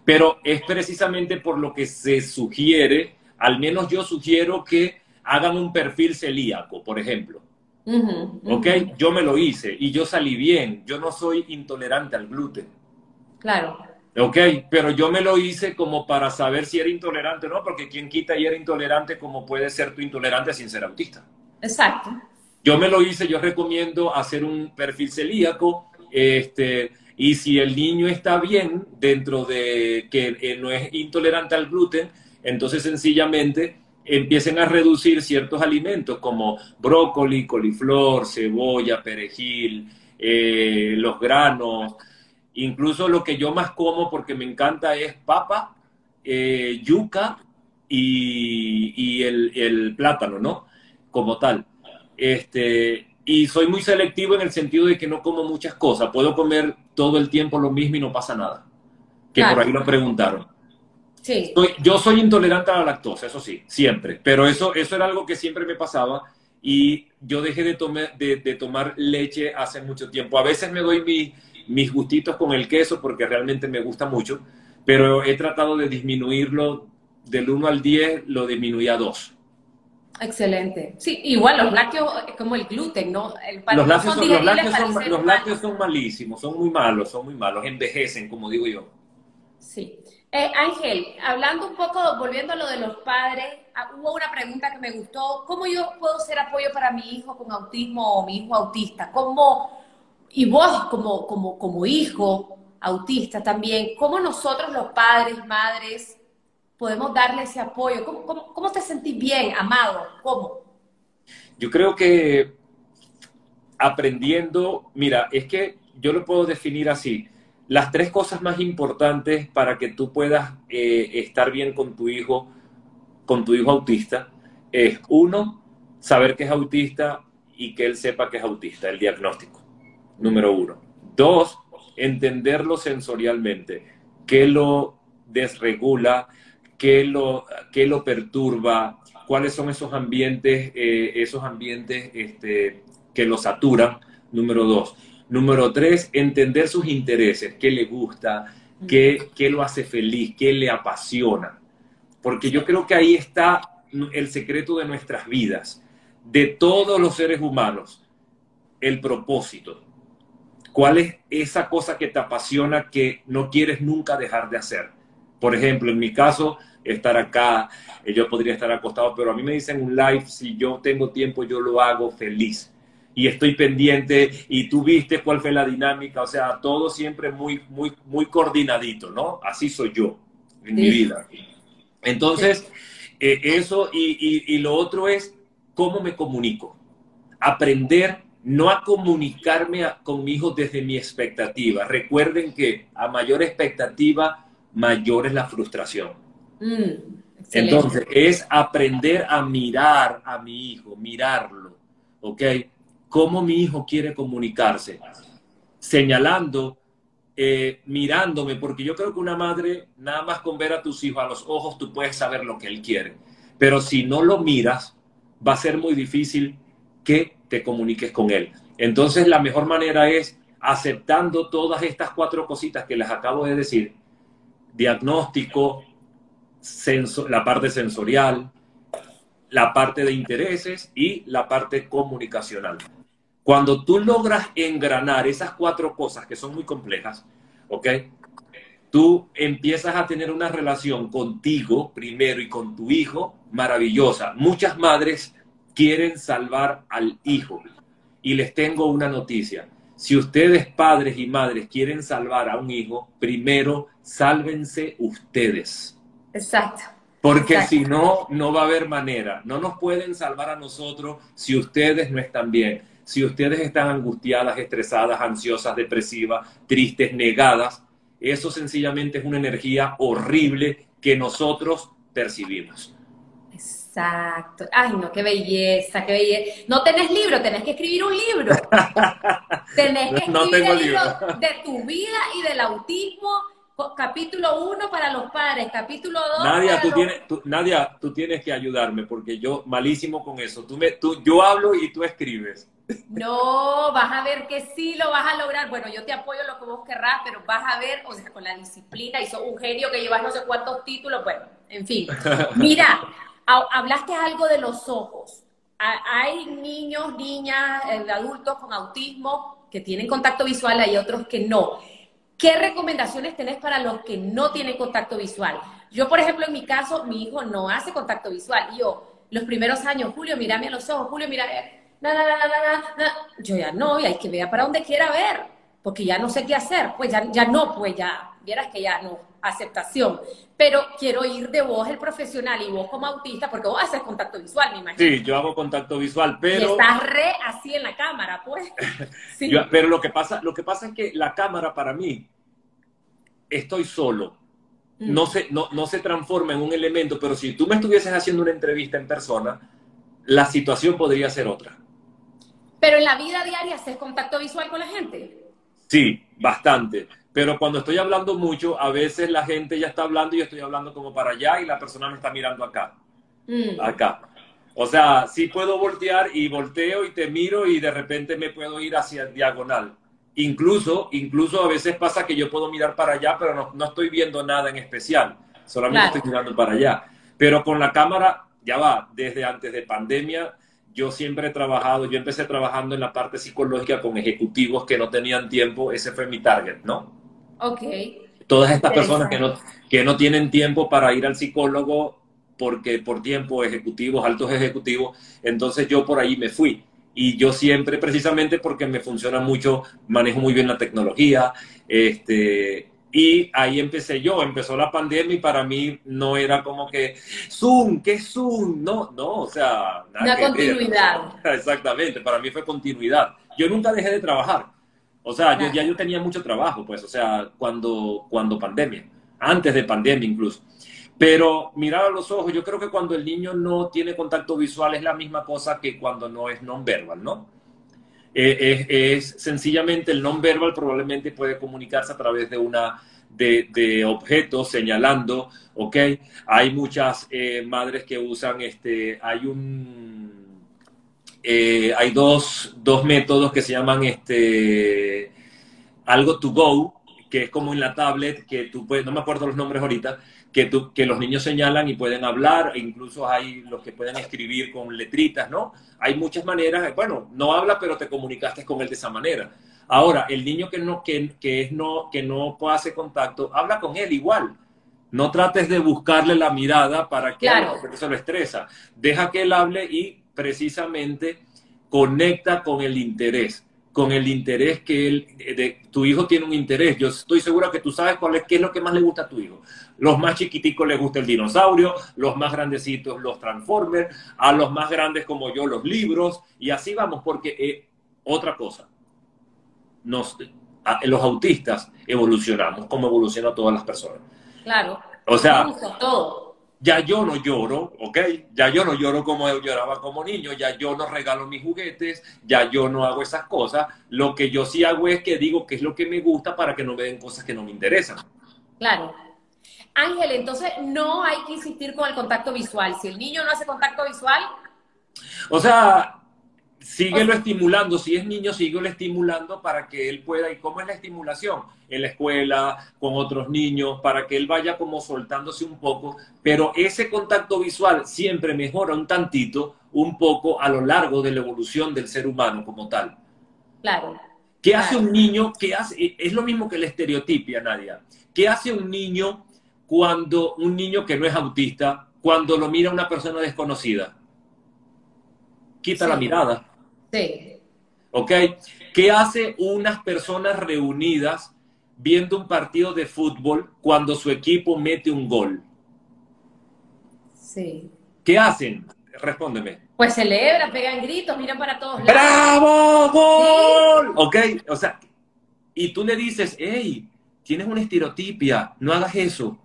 Pero es precisamente por lo que se sugiere, al menos yo sugiero que hagan un perfil celíaco, por ejemplo. ¿Ok? Yo me lo hice y yo salí bien. Yo no soy intolerante al gluten. Claro. Ok, pero yo me lo hice como para saber si era intolerante o no, porque quien quita y era intolerante, como puede ser tu intolerante sin ser autista. Exacto. Yo me lo hice, yo recomiendo hacer un perfil celíaco, este, y si el niño está bien dentro de que eh, no es intolerante al gluten, entonces sencillamente empiecen a reducir ciertos alimentos como brócoli, coliflor, cebolla, perejil, eh, los granos, Incluso lo que yo más como porque me encanta es papa, eh, yuca y, el, plátano, ¿no? Como tal. Este, y soy muy selectivo en el sentido de que no como muchas cosas. Puedo comer todo el tiempo lo mismo y no pasa nada. Que por ahí lo preguntaron. Sí. yo soy intolerante a la lactosa, eso sí, siempre. Pero eso, eso era algo que siempre me pasaba y yo dejé de, de, de tomar leche hace mucho tiempo. A veces me doy mi mis gustitos con el queso porque realmente me gusta mucho, pero he tratado de disminuirlo del 1 al 10, lo disminuí a 2. Excelente. Sí, igual los lácteos, como el gluten, ¿no? los, lácteos son, los, lácteos son, malísimos, son muy malos, son muy malos, envejecen, como digo yo. Sí. Eh, Ángel, hablando un poco, volviendo a lo de los padres, ah, hubo una pregunta que me gustó. ¿Cómo yo puedo ser apoyo para mi hijo con autismo o mi hijo autista? ¿Cómo, y vos como, como, hijo autista también, ¿cómo nosotros los padres, madres, podemos darle ese apoyo? ¿Cómo, cómo, te sentís bien, amado? ¿Cómo? Yo creo que aprendiendo, mira, es que yo lo puedo definir así. Las tres cosas más importantes para que tú puedas eh, estar bien con tu hijo, con tu hijo autista, es uno, saber que es autista y que él sepa que es autista, el diagnóstico número uno. Dos, entenderlo sensorialmente, qué lo desregula, qué lo, qué lo perturba, cuáles son esos ambientes, eh, esos ambientes este, que lo saturan, número dos. Número tres, entender sus intereses, qué le gusta, qué, qué lo hace feliz, qué le apasiona. Porque yo creo que ahí está el secreto de nuestras vidas, de todos los seres humanos, el propósito. ¿Cuál es esa cosa que te apasiona que no quieres nunca dejar de hacer? Por ejemplo, en mi caso, estar acá, eh, yo podría estar acostado, pero a mí me dicen un live, si yo tengo tiempo, yo lo hago feliz. Y estoy pendiente, y tú viste cuál fue la dinámica, o sea, todo siempre muy, muy, muy coordinadito, ¿no? Así soy yo en mi vida. Entonces, eh, eso y, y lo otro es cómo me comunico. Aprender no a comunicarme con mi hijo desde mi expectativa. Recuerden que a mayor expectativa, mayor es la frustración. Mm, Entonces, es aprender a mirar a mi hijo, mirarlo, ¿ok? Cómo mi hijo quiere comunicarse, señalando, eh, mirándome, porque yo creo que una madre, nada más con ver a tus hijos a los ojos, tú puedes saber lo que él quiere. Pero si no lo miras, va a ser muy difícil que comuniques con él. Entonces, la mejor manera es aceptando todas estas cuatro cositas que les acabo de decir, diagnóstico, la parte sensorial, la parte de intereses y la parte comunicacional. Cuando tú logras engranar esas cuatro cosas que son muy complejas, ¿ok? Tú empiezas a tener una relación contigo primero y con tu hijo maravillosa. Muchas madres quieren salvar al hijo. Y les tengo una noticia. Si ustedes, padres y madres, quieren salvar a un hijo, primero sálvense ustedes. Exacto. Porque si no, no va a haber manera. No nos pueden salvar a nosotros si ustedes no están bien. Si ustedes están angustiadas, estresadas, ansiosas, depresivas, tristes, negadas, eso sencillamente es una energía horrible que nosotros percibimos. Exacto. Ay, no, qué belleza, qué belleza. No tenés libro, tenés que escribir un libro. tenés que escribir el libro de tu vida y del autismo. Capítulo 1 para los padres, capítulo 2 Nadia, tú tienes, Nadia, tú tienes que ayudarme porque yo malísimo con eso. Tú me, tú, yo hablo y tú escribes. No, vas a ver que sí lo vas a lograr. Bueno, yo te apoyo lo que vos querrás, pero vas a ver, o sea, con la disciplina y sos un genio que llevas no sé cuántos títulos, bueno, en fin. Mira, Hablaste algo de los ojos. Hay niños, niñas, eh, adultos con autismo que tienen contacto visual, hay otros que no. ¿Qué recomendaciones tenés para los que no tienen contacto visual? Yo, por ejemplo, en mi caso, mi hijo no hace contacto visual. Yo, los primeros años, Julio, mírame a los ojos, Julio, mira, na, na, na, yo ya no, y hay que ver para donde quiera ver, porque ya no sé qué hacer. Pues ya, ya no, pues ya, vieras que ya no, aceptación. Pero quiero ir de vos, el profesional, y vos como autista, porque vos haces contacto visual, me imagino. Sí, yo hago contacto visual, pero... Y estás re así en la cámara, pues. Sí. pero lo que, pasa, lo que pasa es que la cámara para mí, estoy solo. Mm. No, se, no, no se transforma en un elemento, pero si tú me estuvieses haciendo una entrevista en persona, la situación podría ser otra. Pero en la vida diaria haces contacto visual con la gente. Sí, bastante. Pero cuando estoy hablando mucho, a veces la gente ya está hablando y yo estoy hablando como para allá y la persona me está mirando acá. Mm. Acá. O sea, sí puedo voltear y volteo y te miro y de repente me puedo ir hacia el diagonal. Incluso, incluso a veces pasa que yo puedo mirar para allá, pero no, no estoy viendo nada en especial. Solamente estoy mirando para allá. Pero con la cámara, ya va, desde antes de pandemia, yo siempre he trabajado, yo empecé trabajando en la parte psicológica con ejecutivos que no tenían tiempo, ese fue mi target, ¿no? Ok. Todas estas personas que no, que no tienen tiempo para ir al psicólogo porque por tiempo ejecutivos, altos ejecutivos, entonces yo por ahí me fui. Y yo siempre, precisamente porque me funciona mucho, manejo muy bien la tecnología, este, y ahí empecé yo, empezó la pandemia y para mí no era como que Zoom, ¿qué es Zoom? No, no, o sea... Una continuidad. Exactamente, para mí fue continuidad. Yo nunca dejé de trabajar. O sea, yo, ya yo tenía mucho trabajo, pues, o sea, cuando, cuando pandemia, antes de pandemia incluso. Pero mirar a los ojos, yo creo que cuando el niño no tiene contacto visual es la misma cosa que cuando no es non-verbal, ¿no? Eh, es, sencillamente el non-verbal probablemente puede comunicarse a través de una de, objetos señalando, ¿ok? Hay muchas eh, madres que usan este, hay un, eh, hay dos, dos, métodos que se llaman este, algo to go, que es como en la tablet, que tú puedes, no me acuerdo los nombres ahorita, que, tú, que los niños señalan y pueden hablar, e incluso hay los que pueden escribir con letritas, ¿no? Hay muchas maneras, bueno, no habla, pero te comunicaste con él de esa manera. Ahora, el niño que no, que, que es no, que no hacer contacto, habla con él igual. No trates de buscarle la mirada para que claro. porque eso lo estresa. Deja que él hable y precisamente conecta con el interés, con el interés que él, de, tu hijo tiene un interés. Yo estoy segura que tú sabes cuál es, qué es lo que más le gusta a tu hijo. Los más chiquiticos les gusta el dinosaurio, los más grandecitos los Transformers, a los más grandes como yo los libros, y así vamos, porque eh, otra cosa, nos, los autistas evolucionamos como evolucionan todas las personas. Claro. O sea, todo. Ya yo no lloro, ¿ok? Ya yo no lloro como yo lloraba como niño, ya yo no regalo mis juguetes, ya yo no hago esas cosas. Lo que yo sí hago es que digo qué es lo que me gusta para que no me den cosas que no me interesan. Claro. Ángel, entonces no hay que insistir con el contacto visual. Si el niño no hace contacto visual. O sea, síguelo estimulando. Si es niño, síguelo estimulando para que él pueda. ¿Y cómo es la estimulación? En la escuela, con otros niños, para que él vaya como soltándose un poco. Pero ese contacto visual siempre mejora un tantito, un poco a lo largo de la evolución del ser humano como tal. Claro. ¿Qué hace un niño? ¿Qué hace? Es lo mismo que la estereotipia, Nadia. ¿Qué hace un niño cuando un niño que no es autista, cuando lo mira una persona desconocida? Quita Sí. la mirada. Sí. ¿Ok? ¿Qué hace unas personas reunidas viendo un partido de fútbol cuando su equipo mete un gol? Sí. ¿Qué hacen? Respóndeme. Pues celebran, pegan gritos, miran para todos lados. ¡Bravo! ¡Gol! ¿Ok? O sea, y tú le dices, hey, tienes una estereotipia, no hagas eso.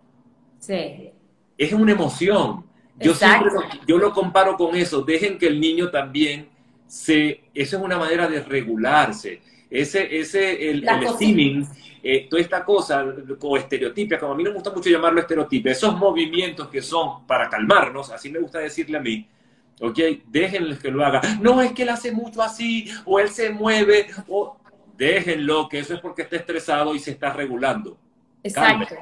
Sí. Es una emoción. Yo Exacto. siempre yo lo comparo con eso. Dejen que el niño también se... Eso es una manera de regularse. Ese, ese el, el steaming, eh, toda esta cosa, o estereotipia, como a mí no me gusta mucho llamarlo estereotipia, esos movimientos que son para calmarnos, así me gusta decirle a mí, ¿ok? Déjenles que lo haga. No, es que él hace mucho así, o él se mueve, o déjenlo, que eso es porque está estresado y se está regulando. Exacto.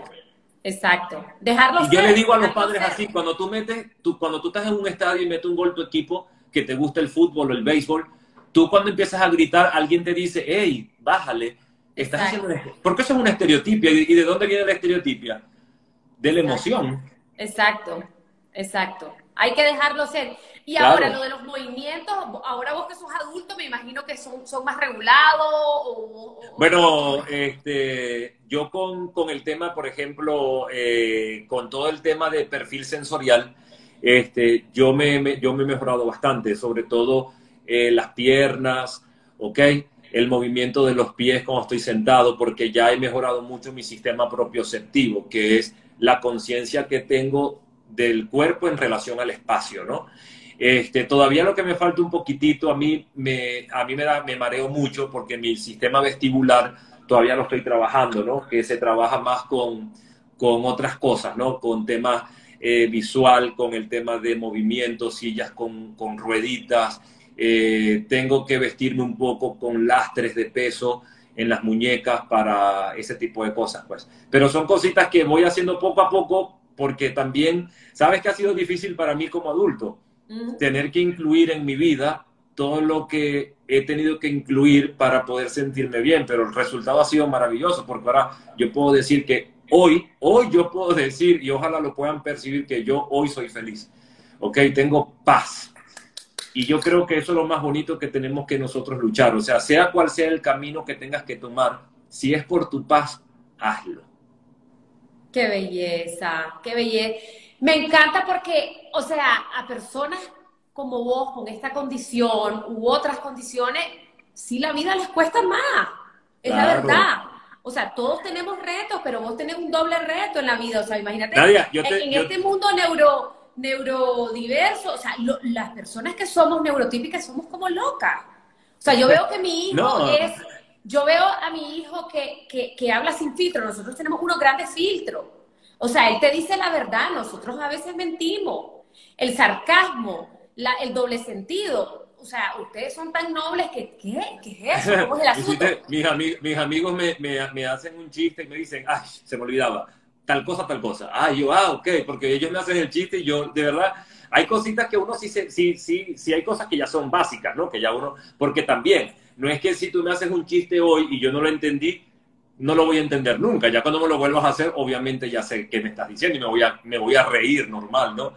Exacto. Dejarlo Y yo ser, le digo a los padres ser. así, cuando tú metes, tú, cuando tú estás en un estadio y metes un gol tu equipo, que te gusta el fútbol o el béisbol, tú cuando empiezas a gritar, alguien te dice, hey, bájale. Estás haciendo Porque eso es una estereotipia. ¿Y de dónde viene la estereotipia? De la emoción. Exacto, exacto. Hay que dejarlo ser. Y Claro. ahora, lo de los movimientos, ahora vos que sos adulto, me imagino que son, son más regulados o... o- Bueno, este, yo con, con el tema, por ejemplo, eh, con todo el tema de perfil sensorial, este, yo, me, me- yo me he mejorado bastante, sobre todo eh, las piernas, ¿ok? El movimiento de los pies cuando estoy sentado, porque ya he mejorado mucho mi sistema propioceptivo, que es la conciencia que tengo del cuerpo en relación al espacio, ¿no? Este, todavía lo que me falta un poquitito, a mí me, a mí me, da, me mareo mucho porque mi sistema vestibular todavía lo estoy trabajando, ¿no? Que se trabaja más con, con otras cosas, ¿no? Con temas eh, visual, con el tema de movimiento, sillas con, con rueditas. Eh, tengo que vestirme un poco con lastres de peso en las muñecas para ese tipo de cosas, pues. Pero son cositas que voy haciendo poco a poco porque también, ¿sabes que ha sido difícil para mí como adulto? Ujú. tener que incluir en mi vida todo lo que he tenido que incluir para poder sentirme bien, pero el resultado ha sido maravilloso, porque ahora yo puedo decir que hoy, hoy yo puedo decir, y ojalá lo puedan percibir, que yo hoy soy feliz, ¿ok? Tengo paz. Y yo creo que eso es lo más bonito que tenemos que nosotros luchar, o sea, sea cual sea el camino que tengas que tomar, si es por tu paz, hazlo. Qué belleza, qué belleza. Me encanta porque, o sea, a personas como vos con esta condición u otras condiciones, sí la vida les cuesta más. Es la Claro. verdad. O sea, todos tenemos retos, pero vos tenés un doble reto en la vida. O sea, imagínate, Nadia, yo te- en, en yo- este mundo neuro, neurodiverso, o sea, lo- las personas que somos neurotípicas somos como locas. O sea, yo veo que mi hijo es, yo veo a mi hijo que, que, habla sin filtro, nosotros tenemos unos grandes filtros. O sea, él te dice la verdad, nosotros a veces mentimos. El sarcasmo, la, el doble sentido, sea, ustedes son tan nobles que, ¿qué? ¿Qué es eso? ¿Cómo es el asunto? mis, mis, amigos me, me, me, hacen un chiste y me dicen, ay, se me olvidaba, tal cosa, tal cosa. Ah, yo, ah, ok, porque ellos me hacen el chiste y yo, de verdad, hay cositas que uno sí, sí, sí, sí hay cosas que ya son básicas, ¿no? Que ya uno, porque también, no es que si tú me haces un chiste hoy y yo no lo entendí, no lo voy a entender nunca. Ya cuando me lo vuelvas a hacer, obviamente ya sé qué me estás diciendo y me voy a, me voy a reír normal, ¿no?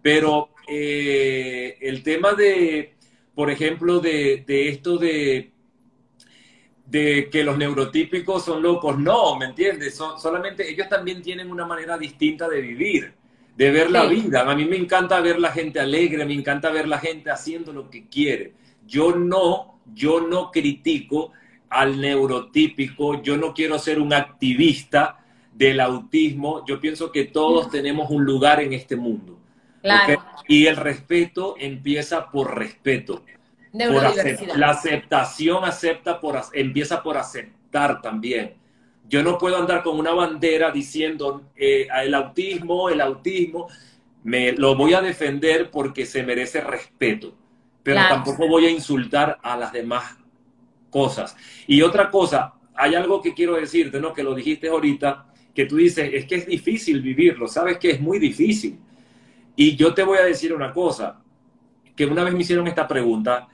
Pero eh, el tema de, por ejemplo, de, de esto de, de que los neurotípicos son locos, no, ¿me entiendes? Son, solamente ellos también tienen una manera distinta de vivir, de ver la vida. A mí me encanta ver la gente alegre, me encanta ver la gente haciendo lo que quiere. Yo no, yo no critico al neurotípico, yo no quiero ser un activista del autismo, yo pienso que todos tenemos un lugar en este mundo. Y el respeto empieza por respeto. la aceptación acepta por, empieza por aceptar también. Yo no puedo andar con una bandera diciendo eh, el autismo, el autismo, me lo voy a defender porque se merece respeto, pero tampoco voy a insultar a las demás cosas. Y otra cosa, hay algo que quiero decirte, ¿no? Que lo dijiste ahorita, que tú dices, es que es difícil vivirlo, sabes que es muy difícil. Y yo te voy a decir una cosa, que una vez me hicieron esta pregunta,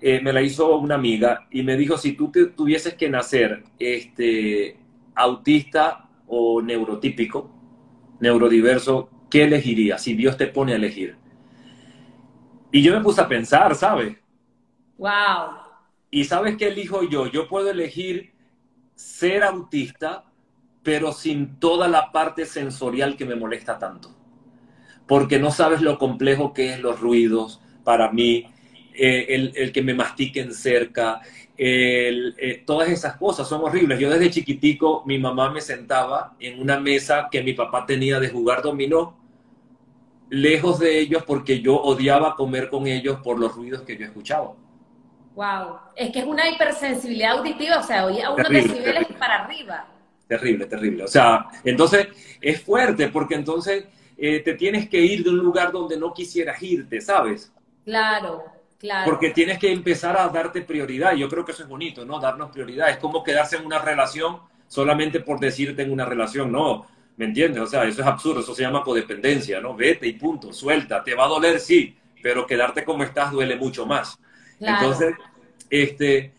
eh, me la hizo una amiga y me dijo, si tú tuvieses que nacer este, autista o neurotípico, neurodiverso, ¿qué elegirías si Dios te pone a elegir? Y yo me puse a pensar, ¿sabes? Wow. ¿Y sabes qué elijo yo? Yo puedo elegir ser autista, pero sin toda la parte sensorial que me molesta tanto porque no sabes lo complejo que es los ruidos para mí, eh, el, que me mastiquen cerca, eh, todas esas cosas son horribles. Yo desde chiquitico, mi mamá me sentaba en una mesa que mi papá tenía de jugar dominó, lejos de ellos porque yo odiaba comer con ellos por los ruidos que yo escuchaba. Wow, es que es una hipersensibilidad auditiva, o sea, oye a unos decibeles para arriba. Terrible, terrible. O sea, entonces es fuerte porque entonces eh, te tienes que ir de un lugar donde no quisieras irte, ¿sabes? Claro, claro. Porque tienes que empezar a darte prioridad. Yo creo que eso es bonito, ¿no? Darnos prioridad. Es como quedarse en una relación solamente por decirte en una relación. No, ¿me entiendes? O sea, eso es absurdo. Eso se llama codependencia, ¿no? Vete y punto, suelta. Te va a doler, sí, pero quedarte como estás duele mucho más. Entonces, este,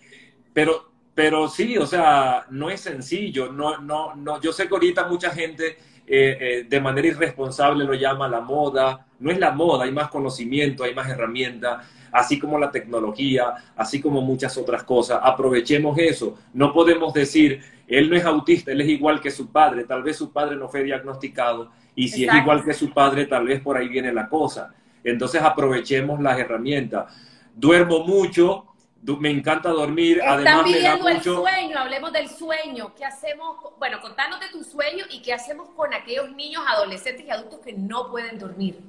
pero, pero sí, o sea, no es sencillo. No, no, no. Yo sé que ahorita mucha gente eh, eh, de manera irresponsable lo llama la moda. No es la moda, hay más conocimiento, hay más herramientas, así como la tecnología, así como muchas otras cosas. Aprovechemos eso. No podemos decir, él no es autista, él es igual que su padre. Tal vez su padre no fue diagnosticado y si es igual que su padre, tal vez por ahí viene la cosa. Entonces aprovechemos las herramientas. Duermo mucho, me encanta dormir. Están además pidiendo el sueño, hablemos del sueño. ¿Qué hacemos? Bueno, contanos de tu sueño y qué hacemos con aquellos niños, adolescentes y adultos que no pueden dormir.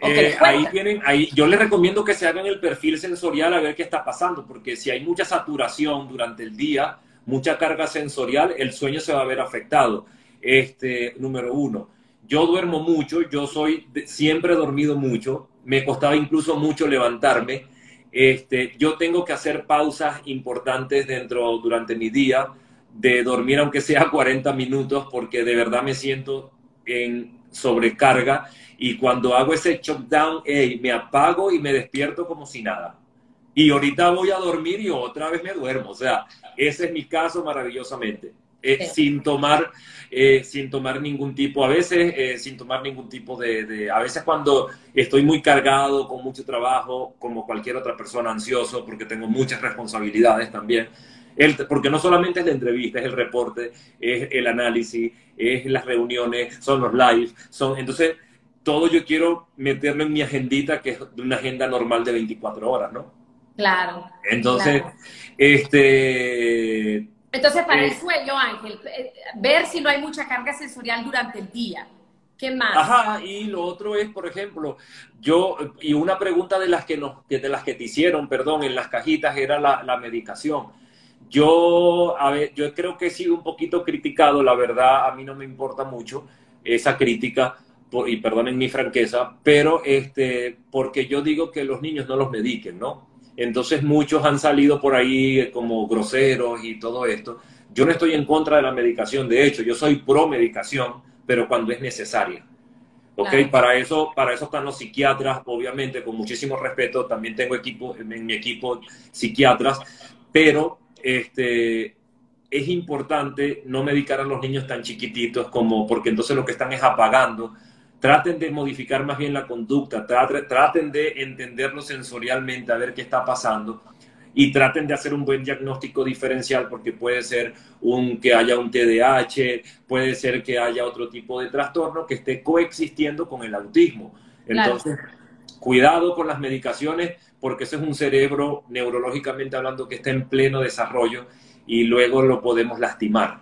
Eh, ahí tienen, ahí, yo les recomiendo que se hagan el perfil sensorial a ver qué está pasando, porque si hay mucha saturación durante el día, mucha carga sensorial, el sueño se va a ver afectado. Este, número uno. Yo duermo mucho, yo soy, siempre he dormido mucho, me costaba incluso mucho levantarme este, yo tengo que hacer pausas importantes dentro, durante mi día, de dormir aunque sea 40 minutos, porque de verdad me siento en sobrecarga y cuando hago ese shutdown, me apago y me despierto como si nada. Y ahorita voy a dormir y otra vez me duermo. O sea, ese es mi caso maravillosamente. Eh, sin tomar eh, sin tomar ningún tipo, a veces eh, sin tomar ningún tipo de, a veces cuando estoy muy cargado, con mucho trabajo, como cualquier otra persona ansioso, porque tengo muchas responsabilidades también, el, porque no solamente es la entrevista, es el reporte, es el análisis, es las reuniones, son los live, son, entonces todo yo quiero meterlo en mi agendita, que es una agenda normal de 24 horas, ¿no? Claro. Entonces, este entonces, para el eh, sueño, Ángel, eh, ver si no hay mucha carga sensorial durante el día. ¿Qué más? Ajá, y lo otro es, por ejemplo, yo, y una pregunta de las que, nos, de las que te hicieron, perdón, en las cajitas era la, la medicación. Yo, a ver, yo creo que he sido un poquito criticado, la verdad, a mí no me importa mucho esa crítica, y perdonen mi franqueza, pero este, porque yo digo que los niños no los mediquen, ¿no? Entonces muchos han salido por ahí como groseros y todo esto. Yo no estoy en contra de la medicación, de hecho, yo soy pro medicación, pero cuando es necesaria. ¿Ok? Para, eso, para eso están los psiquiatras, obviamente, con muchísimo respeto. También tengo equipo, en mi equipo psiquiatras, pero este, es importante no medicar a los niños tan chiquititos como, porque entonces lo que están es apagando. Traten de modificar más bien la conducta, traten de entenderlo sensorialmente, a ver qué está pasando y traten de hacer un buen diagnóstico diferencial porque puede ser un, que haya un TDAH, puede ser que haya otro tipo de trastorno que esté coexistiendo con el autismo. Entonces, cuidado con las medicaciones porque ese es un cerebro neurológicamente hablando que está en pleno desarrollo y luego lo podemos lastimar.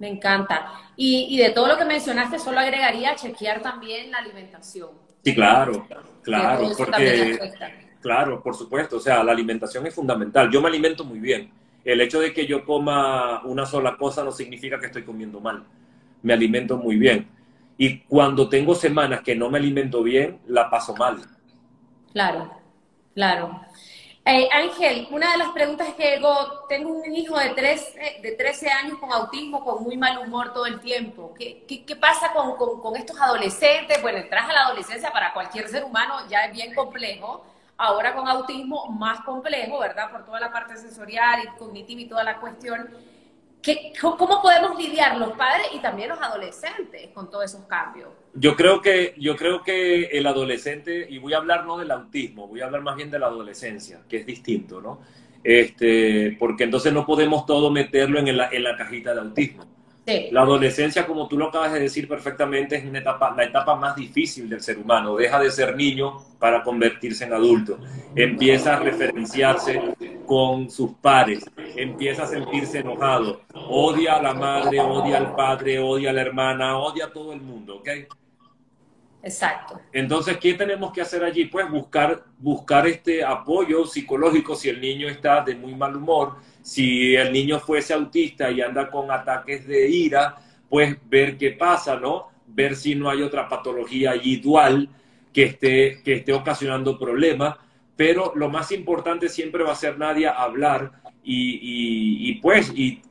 Me encanta. Y, y de todo lo que mencionaste, solo agregaría chequear también la alimentación. Sí, claro, claro, porque Claro, por supuesto. O sea, la alimentación es fundamental. Yo me alimento muy bien. El hecho de que yo coma una sola cosa no significa que estoy comiendo mal. Me alimento muy bien. Y cuando tengo semanas que no me alimento bien, la paso mal. Claro, claro. Eh, Ángel, una de las preguntas que llegó, tengo un hijo de, tres, eh, de 13 años con autismo, con muy mal humor todo el tiempo. ¿Qué, qué, pasa con, con, con, estos adolescentes? Bueno, entras a la adolescencia para cualquier ser humano ya es bien complejo, ahora con autismo más complejo, ¿verdad? Por toda la parte sensorial y cognitiva y toda la cuestión. ¿Qué, ¿Cómo podemos lidiar los padres y también los adolescentes con todos esos cambios? Yo creo que, yo creo que el adolescente, y voy a hablar no del autismo, voy a hablar más bien de la adolescencia, que es distinto, ¿no? Este, porque entonces no podemos todo meterlo en la, en la cajita de autismo. La adolescencia, como tú lo acabas de decir perfectamente, es una etapa, la etapa más difícil del ser humano. Deja de ser niño para convertirse en adulto. Empieza a referenciarse con sus pares. Empieza a sentirse enojado. Odia a la madre, odia al padre, odia a la hermana, odia a todo el mundo, ¿ok? Exacto. Entonces, ¿qué tenemos que hacer allí? Pues buscar, buscar este apoyo psicológico si el niño está de muy mal humor, si el niño fuese autista y anda con ataques de ira, pues ver qué pasa, ¿no? Ver si no hay otra patología allí dual que esté, que esté ocasionando problemas. Pero lo más importante siempre va a ser nadie hablar y, pues, y,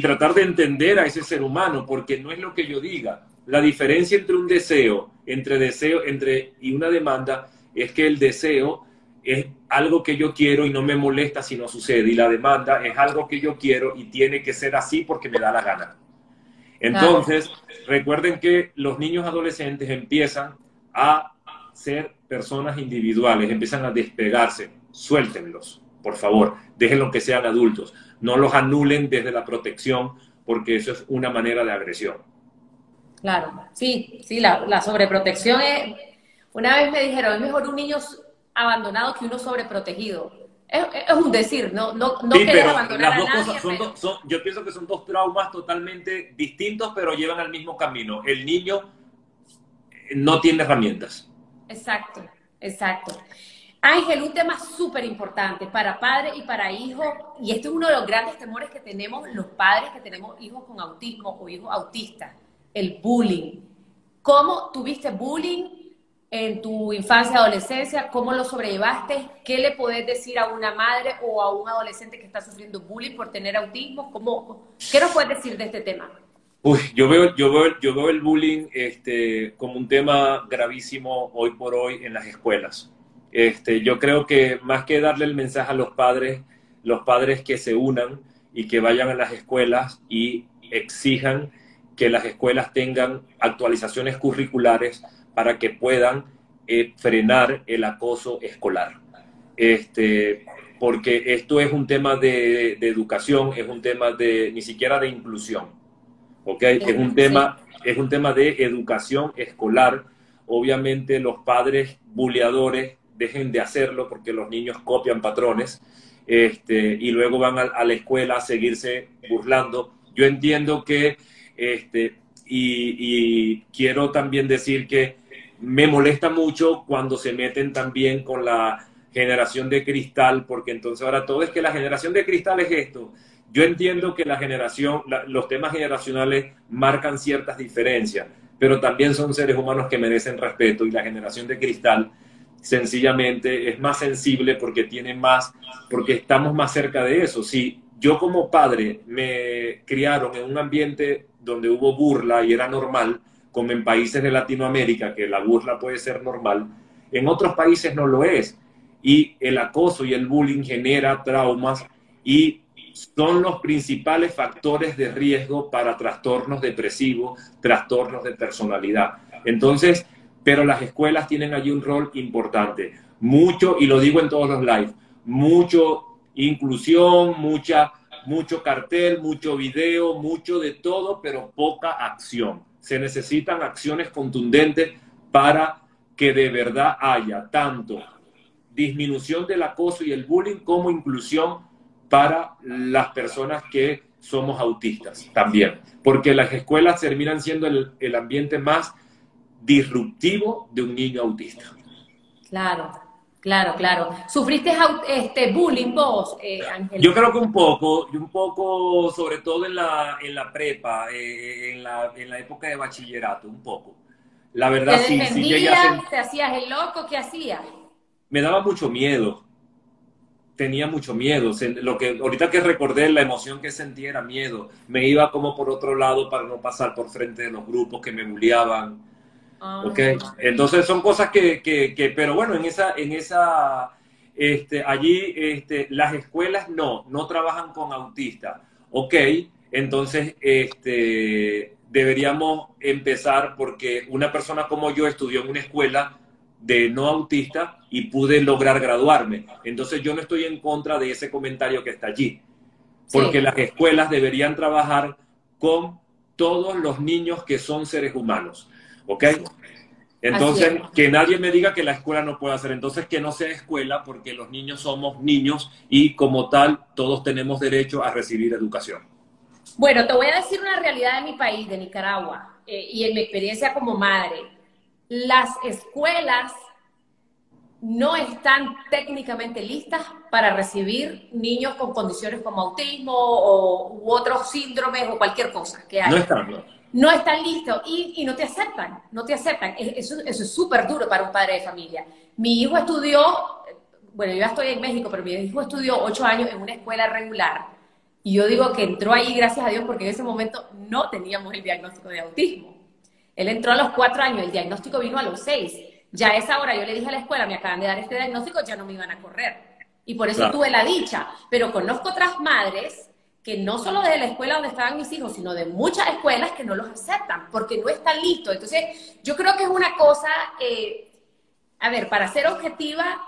tratar de entender a ese ser humano, porque no es lo que yo diga la diferencia entre un deseo, entre deseo, entre y una demanda es que el deseo es algo que yo quiero y no me molesta si no sucede y la demanda es algo que yo quiero y tiene que ser así porque me da la gana. Entonces, recuerden que los niños adolescentes empiezan a ser personas individuales, empiezan a despegarse. Suéltenlos, por favor, déjenlos que sean adultos. No los anulen desde la protección porque eso es una manera de agresión. Claro, sí, sí, la, sobreprotección es... Una vez me dijeron, es mejor un niño abandonado que uno sobreprotegido. Es, es un decir, no, no, no sí, abandonar las dos cosas son, son, yo pienso que son dos traumas totalmente distintos, pero llevan al mismo camino. El niño no tiene herramientas. Exacto, exacto. Ángel, un tema súper importante para padre y para hijo, y este es uno de los grandes temores que tenemos los padres que tenemos hijos con autismo o hijos autistas el bullying. ¿Cómo tuviste bullying en tu infancia, adolescencia? ¿Cómo lo sobrellevaste? ¿Qué le podés decir a una madre o a un adolescente que está sufriendo bullying por tener autismo? ¿Cómo, ¿Qué nos puedes decir de este tema? Uy, yo veo, yo veo, yo veo el bullying este, como un tema gravísimo hoy por hoy en las escuelas. Este, yo creo que más que darle el mensaje a los padres, los padres que se unan y que vayan a las escuelas y exijan que las escuelas tengan actualizaciones curriculares para que puedan eh, frenar el acoso escolar. Este, porque esto es un tema de, educación, es un tema de ni siquiera de inclusión. ¿ok? Es un, tema, es un tema de educación escolar. Obviamente los padres buleadores dejen de hacerlo porque los niños copian patrones este, y luego van a la escuela a seguirse burlando. Yo entiendo que este, y, quiero también decir que me molesta mucho cuando se meten también con la generación de cristal, porque entonces ahora todo es que la generación de cristal es esto. Yo entiendo que la generación, los temas generacionales marcan ciertas diferencias, pero también son seres humanos que merecen respeto y la generación de cristal sencillamente es más sensible porque tiene más, porque estamos más cerca de eso. Si yo como padre me criaron en un ambiente donde hubo burla y era normal, como en países de Latinoamérica, que la burla puede ser normal, en otros países no lo es. Y el acoso y el bullying genera traumas y son los principales factores de riesgo para trastornos depresivos, trastornos de personalidad. Entonces, pero las escuelas tienen allí un rol importante. Mucho, y lo digo en todos los lives, mucho inclusión, mucha, mucho cartel, mucho video, mucho de todo, pero poca acción. Se necesitan acciones contundentes para que de verdad haya tanto disminución del acoso y el bullying como inclusión para las personas que somos autistas también, porque las escuelas terminan siendo el, ambiente más disruptivo de un niño autista. Claro, claro, claro. ¿Sufriste este bullying vos, eh, Ángel? Yo creo que un poco, un poco, sobre todo en la, en la prepa, eh, en, la, en la época de bachillerato, un poco. La verdad, ¿Te sí, sí llegué a ¿Te hacías el loco? ¿Qué hacías? Me daba mucho miedo. Tenía mucho miedo. Lo que ahorita que recordé, la emoción que sentí era miedo. Me iba como por otro lado para no pasar por frente de los grupos que me bulliaban. Ok, entonces son cosas que, que, pero bueno, en esa, en esa, este, allí este, las escuelas no, no trabajan con autistas. Ok, entonces este, deberíamos empezar porque una persona como yo estudió en una escuela de no autista y pude lograr graduarme. Entonces yo no estoy en contra de ese comentario que está allí, porque las escuelas deberían trabajar con todos los niños que son seres humanos. ¿Ok? Entonces, que nadie me diga que la escuela no puede hacer. Entonces, que no sea escuela porque los niños somos niños y como tal, todos tenemos derecho a recibir educación. Bueno, te voy a decir una realidad de mi país, de Nicaragua, eh, y en mi experiencia como madre. Las escuelas no están técnicamente listas para recibir niños con condiciones como autismo o, u otros síndromes o cualquier cosa que haya. No están, no no están listos y, no te aceptan, no te aceptan. Eso, eso es súper duro para un padre de familia. Mi hijo estudió, bueno, yo ya estoy en México, pero mi hijo estudió ocho años en una escuela regular. Y yo digo que entró ahí gracias a Dios porque en ese momento no teníamos el diagnóstico de autismo. Él entró a los cuatro años, el diagnóstico vino a los seis. Ya a esa hora yo le dije a la escuela, me acaban de dar este diagnóstico, ya no me iban a correr. Y por eso tuve la dicha. Pero conozco otras madres que no solo desde la escuela donde estaban mis hijos, sino de muchas escuelas que no los aceptan porque no están listos. Entonces, yo creo que es una cosa, eh, a ver, para ser objetiva,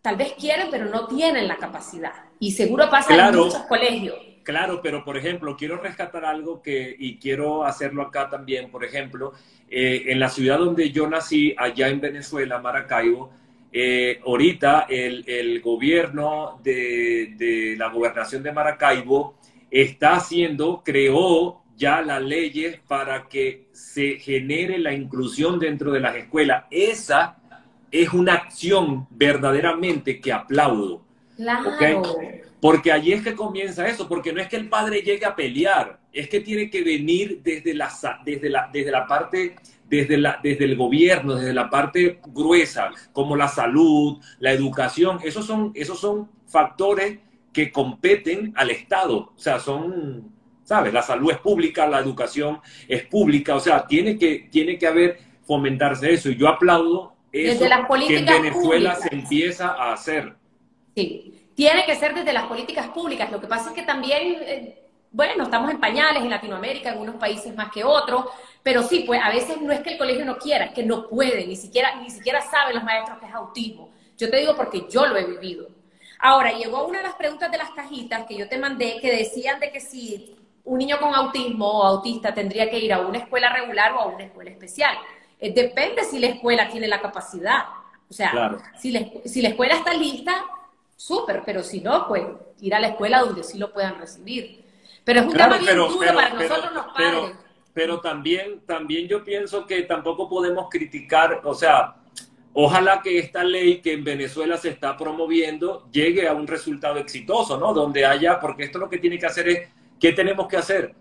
tal vez quieren, pero no tienen la capacidad. Y seguro pasa en muchos colegios. Claro, pero por ejemplo, quiero rescatar algo que, y quiero hacerlo acá también, por ejemplo, eh, en la ciudad donde yo nací, allá en Venezuela, Maracaibo, eh, ahorita el, el gobierno de, de, la gobernación de Maracaibo está haciendo, creó ya las leyes para que se genere la inclusión dentro de las escuelas. Esa es una acción verdaderamente que aplaudo. Claro. Porque allí es que comienza eso, porque no es que el padre llegue a pelear, es que tiene que venir desde la, desde la, desde la parte, desde, la, desde el gobierno, desde la parte gruesa, como la salud, la educación. Esos son, esos son factores que competen al Estado. O sea, son, ¿sabes? La salud es pública, la educación es pública, o sea, tiene que, tiene que haber, fomentarse eso. Y yo aplaudo eso que en Venezuela se empieza a hacer. Sí, tiene que ser desde las políticas públicas. Lo que pasa es que también, eh, bueno, estamos en pañales en Latinoamérica, en unos países más que otros, pero sí, pues a veces no es que el colegio no quiera, es que no puede, ni siquiera, ni siquiera saben los maestros que es autismo. Yo te digo porque yo lo he vivido. Ahora, llegó una de las preguntas de las cajitas que yo te mandé que decían de que si un niño con autismo o autista tendría que ir a una escuela regular o a una escuela especial. Eh, depende si la escuela tiene la capacidad. O sea, si, la, si la escuela está lista, súper, pero si no, pues ir a la escuela donde sí lo puedan recibir. Pero es un tema bien duro para nosotros los padres. pero también, también yo pienso que tampoco podemos criticar, o sea, ojalá que esta ley que en Venezuela se está promoviendo llegue a un resultado exitoso, ¿no? Donde haya, porque esto lo que tiene que hacer es, ¿qué tenemos que hacer?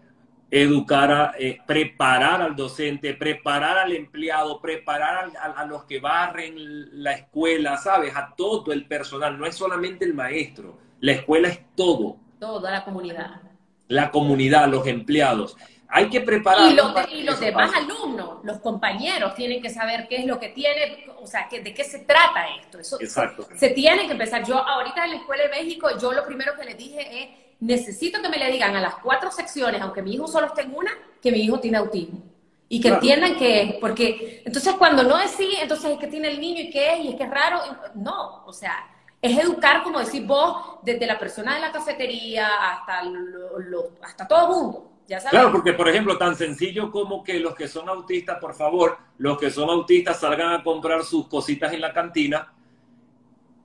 Educar, a, eh, preparar al docente, preparar al empleado, preparar a, a, los que barren la escuela, ¿sabes? A todo el personal, no es solamente el maestro, la escuela es todo. Toda la comunidad. La comunidad, los empleados. Hay que preparar. Y los, y los demás alumnos, los compañeros, tienen que saber qué es lo que tiene, o sea, que, de qué se trata esto. Eso, Exacto. Se, se, tiene que empezar. Yo ahorita en la Escuela de México, yo lo primero que les dije es, necesito que me le digan a las cuatro secciones, aunque mi hijo solo esté en una, que mi hijo tiene autismo. Y que claro. entiendan que es, porque entonces cuando no es sí, entonces es que tiene el niño y qué es, y es que es raro. No, o sea, es educar, como decís vos, desde la persona de la cafetería hasta, lo, lo, hasta todo el mundo. Ya claro, porque por ejemplo, tan sencillo como que los que son autistas, por favor, los que son autistas salgan a comprar sus cositas en la cantina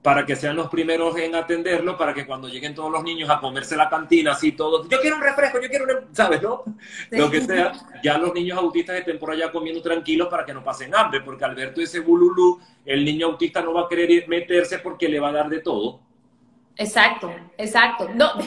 para que sean los primeros en atenderlo, para que cuando lleguen todos los niños a comerse la cantina, así todos, yo quiero un refresco, yo quiero un, ¿sabes, no? Sí. Lo que sea, ya los niños autistas estén por allá comiendo tranquilos para que no pasen hambre, porque al ver todo ese bululú, el niño autista no va a querer meterse porque le va a dar de todo. Exacto, exacto. No, de,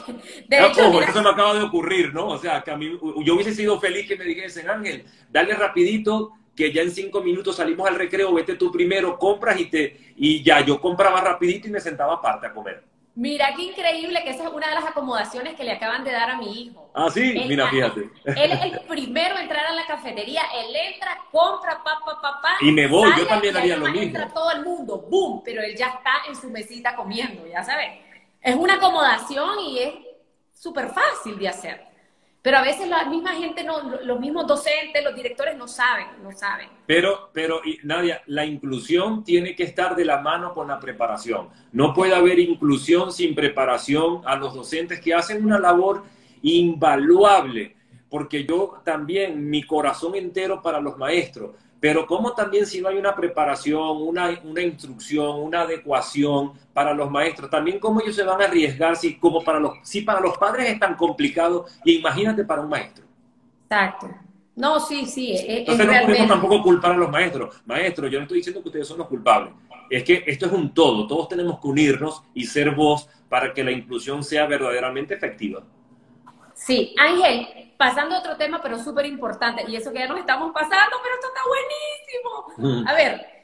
de no, hecho, ojo, eso me acaba de ocurrir, ¿no? O sea, que a mí, yo hubiese sido feliz que me dijesen, Ángel, dale rapidito, que ya en cinco minutos salimos al recreo, vete tú primero, compras y te y ya yo compraba rapidito y me sentaba aparte a comer. Mira qué increíble que esa es una de las acomodaciones que le acaban de dar a mi hijo. Ah, sí, él, mira, fíjate. Él es el primero a entrar a la cafetería, él entra, compra, papá, papá, pa, y me voy, yo también haría lo mismo. Entra todo el mundo, boom, pero él ya está en su mesita comiendo, ya sabes. Es una acomodación y es súper fácil de hacer. Pero a veces la misma gente, no, los mismos docentes, los directores no saben, no saben. Pero, pero, Nadia, la inclusión tiene que estar de la mano con la preparación. No puede haber inclusión sin preparación a los docentes que hacen una labor invaluable, porque yo también, mi corazón entero para los maestros, pero como también si no hay una preparación, una, una instrucción, una adecuación para los maestros, también cómo ellos se van a arriesgar si, como para los, si para los padres es tan complicado, imagínate para un maestro. Exacto. No, sí, sí. Es, Entonces es no podemos tampoco culpar a los maestros. Maestros, yo no estoy diciendo que ustedes son los culpables. Es que esto es un todo. Todos tenemos que unirnos y ser voz para que la inclusión sea verdaderamente efectiva. Sí, Ángel, pasando a otro tema, pero súper importante, y eso que ya nos estamos pasando, pero esto está buenísimo. Mm. A ver,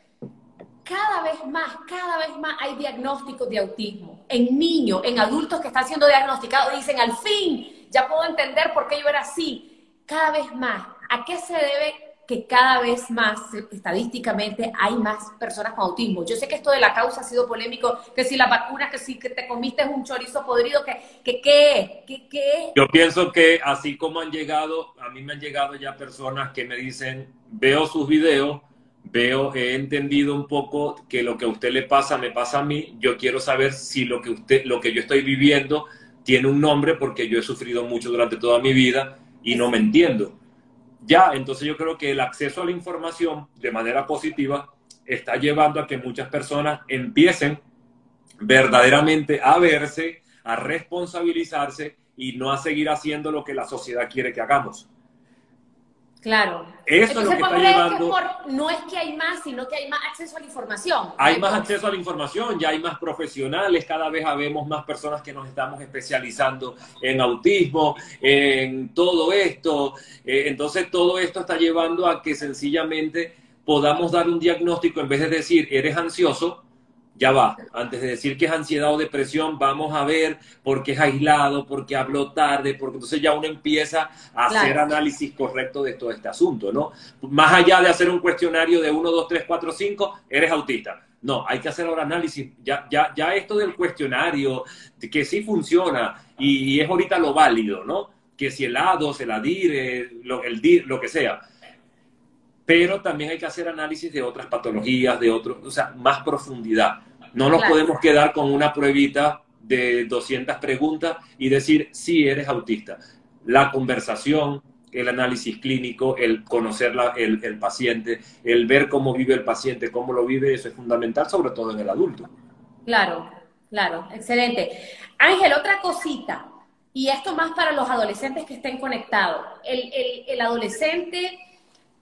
cada vez más, cada vez más hay diagnósticos de autismo en niños, en adultos que están siendo diagnosticados, dicen, al fin, ya puedo entender por qué yo era así. Cada vez más, ¿a qué se debe que cada vez más estadísticamente hay más personas con autismo. Yo sé que esto de la causa ha sido polémico, que si la vacuna, que si que te comiste un chorizo podrido, que, que qué, que qué. Yo pienso que así como han llegado, a mí me han llegado ya personas que me dicen, veo sus videos, veo, he entendido un poco que lo que a usted le pasa me pasa a mí, yo quiero saber si lo que usted, lo que yo estoy viviendo tiene un nombre porque yo he sufrido mucho durante toda mi vida y no me entiendo ya, entonces yo creo que el acceso a la información de manera positiva está llevando a que muchas personas empiecen verdaderamente a verse, a responsabilizarse y no a seguir haciendo lo que la sociedad quiere que hagamos. Claro. Eso Entonces, es lo que está llevando... que por, no es que hay más, sino que hay más acceso a la información. Hay más acceso a la información, ya hay más profesionales, cada vez habemos más personas que nos estamos especializando en autismo, en todo esto. Eh, entonces, todo esto está llevando a que sencillamente podamos dar un diagnóstico en vez de decir, eres ansioso, ya va, antes de decir que es ansiedad o depresión, vamos a ver por qué es aislado, por qué habló tarde, porque entonces ya uno empieza a claro. hacer análisis correcto de todo este asunto, ¿no? Más allá de hacer un cuestionario de 1, 2, 3, 4, 5, eres autista. No, hay que hacer ahora análisis. Ya, ya, ya esto del cuestionario, que sí funciona y, y es ahorita lo válido, ¿no? Que si el ADOS, el ADIR, lo, el DIR, lo que sea pero también hay que hacer análisis de otras patologías, de otros, o sea, más profundidad. No nos claro. podemos quedar con una pruebita de 200 preguntas y decir, sí, eres autista. La conversación, el análisis clínico, el conocer la, el, el, paciente, el ver cómo vive el paciente, cómo lo vive, eso es fundamental, sobre todo en el adulto. Claro, claro, excelente. Ángel, otra cosita. y esto más para los adolescentes que estén conectados. El, el, el adolescente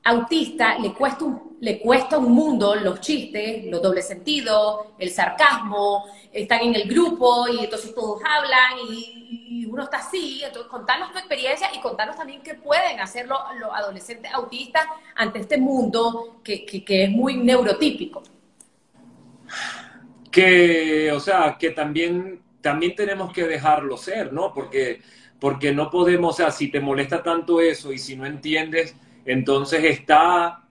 autista le cuesta, un, le cuesta un mundo los chistes, los dobles sentidos, el sarcasmo, están en el grupo y entonces todos hablan y, y uno está así. Entonces, contanos tu experiencia y contanos también qué pueden hacer los, los adolescentes autistas ante este mundo que, que, que es muy neurotípico. Que, o sea, que también, también tenemos que dejarlo ser, ¿no? Porque, porque no podemos, o sea, si te molesta tanto eso y si no entiendes, entonces está,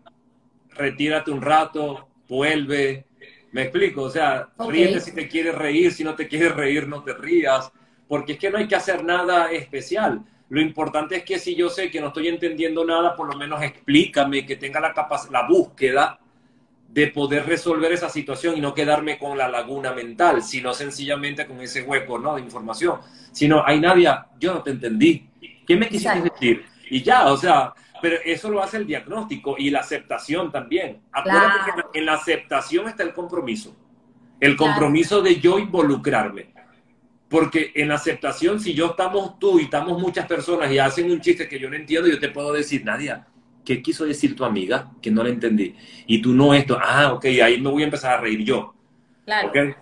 retírate un rato, vuelve. Me explico, o sea, Okay. ríete si te quieres reír, si no te quieres reír, no te rías, porque es que no hay que hacer nada especial. Lo importante es que si yo sé que no estoy entendiendo nada, por lo menos explícame, que tenga la capacidad, la búsqueda de poder resolver esa situación y no quedarme con la laguna mental, sino sencillamente con ese hueco ¿no? de información. Sino, ay Nadia, yo no te entendí. ¿Qué me quisiste Exacto. decir? Y ya, o sea, pero eso lo hace el diagnóstico y la aceptación también. Acuérdate Claro. que en la- aceptación está el compromiso. El Claro. compromiso de yo involucrarme. Porque en la aceptación, si yo estamos tú y estamos muchas personas y hacen un chiste que yo no entiendo, yo te puedo decir, Nadia, ¿qué quiso decir tu amiga? Que no la entendí. Y tú no esto. Ah, ok, ahí me voy a empezar a reír yo. Claro, claro.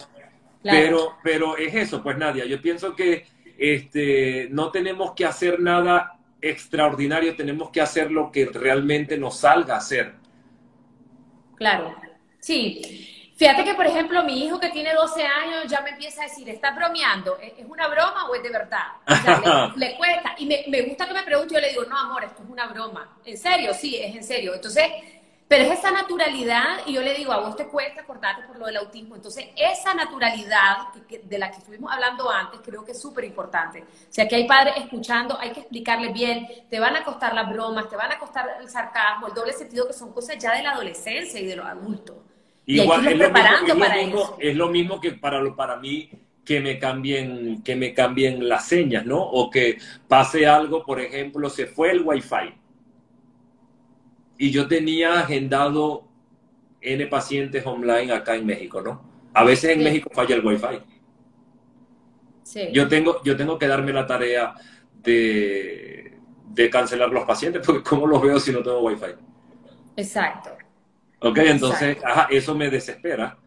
Pero, pero es eso, pues Nadia, yo pienso que este, no tenemos que hacer nada extraordinario, tenemos que hacer lo que realmente nos salga a hacer. Claro, sí. Fíjate que, por ejemplo, mi hijo que tiene 12 años ya me empieza a decir, ¿estás bromeando? ¿Es una broma o es de verdad? O sea, le, le cuesta. Y me, me gusta que me pregunte, yo le digo, no, amor, esto es una broma. ¿En serio? Sí, es en serio. Entonces, pero es esa naturalidad, y yo le digo, a vos te cuesta cortarte por lo del autismo. Entonces, esa naturalidad que- que- de la que estuvimos hablando antes, creo que es súper importante. O sea, que hay padres escuchando, hay que explicarles bien, te van a costar las bromas, te van a costar el sarcasmo, el doble sentido, que son cosas ya de la adolescencia y de los adultos. Y hay que es, lo mismo, preparando es lo para mismo- eso. es lo mismo que para, lo- para mí que me cambien que me cambien las señas, ¿no? O que pase algo, por ejemplo, se fue el wifi y yo tenía agendado N pacientes online acá en México, ¿no? A veces en Sí. México falla el wifi. Sí. Yo tengo, yo tengo que darme la tarea de, de cancelar los pacientes, porque ¿cómo los veo si no tengo wifi? Exacto. Ok, entonces, Exacto. ajá, eso me desespera,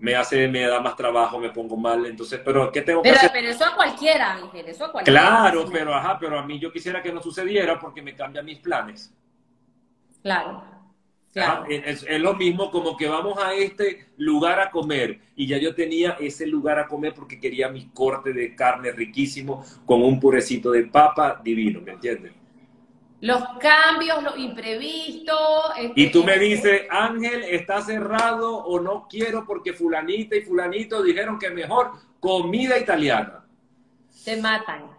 me hace, me da más trabajo, me pongo mal, entonces, pero ¿qué tengo que hacer? pero eso a cualquiera, Ángel, eso a cualquiera. Claro, pero ajá, pero a mí yo quisiera que no sucediera porque me cambian mis planes. Claro, claro. es, es lo mismo como que vamos a este lugar a comer y ya yo tenía ese lugar a comer porque quería mi corte de carne riquísimo con un purecito de papa divino, ¿me entiendes? Los cambios, los imprevistos. este, Y tú me este, dices, Ángel, está cerrado o no quiero porque fulanita y fulanito dijeron que mejor comida italiana. Te matan.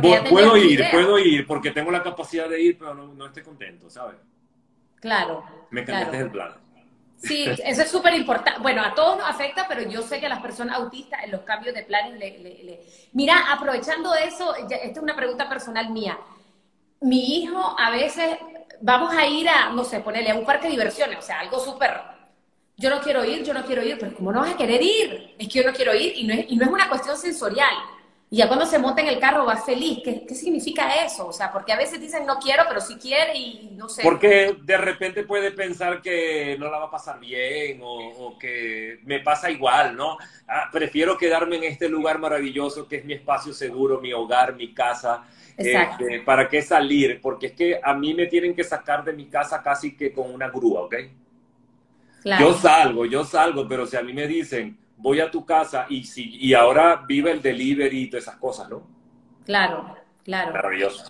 Porque Puedo ir, idea. puedo ir porque tengo la capacidad de ir, pero no, no estoy contento, ¿sabes? Claro. Me claro. cambiaste el plan. Sí, eso es súper importante. Bueno, a todos nos afecta, pero yo sé que a las personas autistas en los cambios de planes le... le- le- Mira, aprovechando eso, ya- esta es una pregunta personal mía. Mi hijo a veces, vamos a ir a, no sé, ponerle a un parque de diversiones, o sea, algo súper... Yo no quiero ir, yo no quiero ir, pero ¿cómo no vas a querer ir? Es que yo no quiero ir y no es, y no es una cuestión sensorial. Y ya cuando se monta en el carro va feliz. ¿Qué, ¿Qué significa eso? O sea, porque a veces dicen no quiero, pero sí quiere y no sé. Porque de repente puede pensar que no la va a pasar bien o, o que me pasa igual, ¿no? Ah, prefiero quedarme en este lugar maravilloso que es mi espacio seguro, mi hogar, mi casa. Exacto. Este, ¿Para qué salir? Porque es que a mí me tienen que sacar de mi casa casi que con una grúa, ¿ok? Claro. Yo salgo, yo salgo, pero si a mí me dicen, voy a tu casa y, si, y ahora vive el delivery y todas esas cosas, ¿no? Claro, claro. Maravilloso.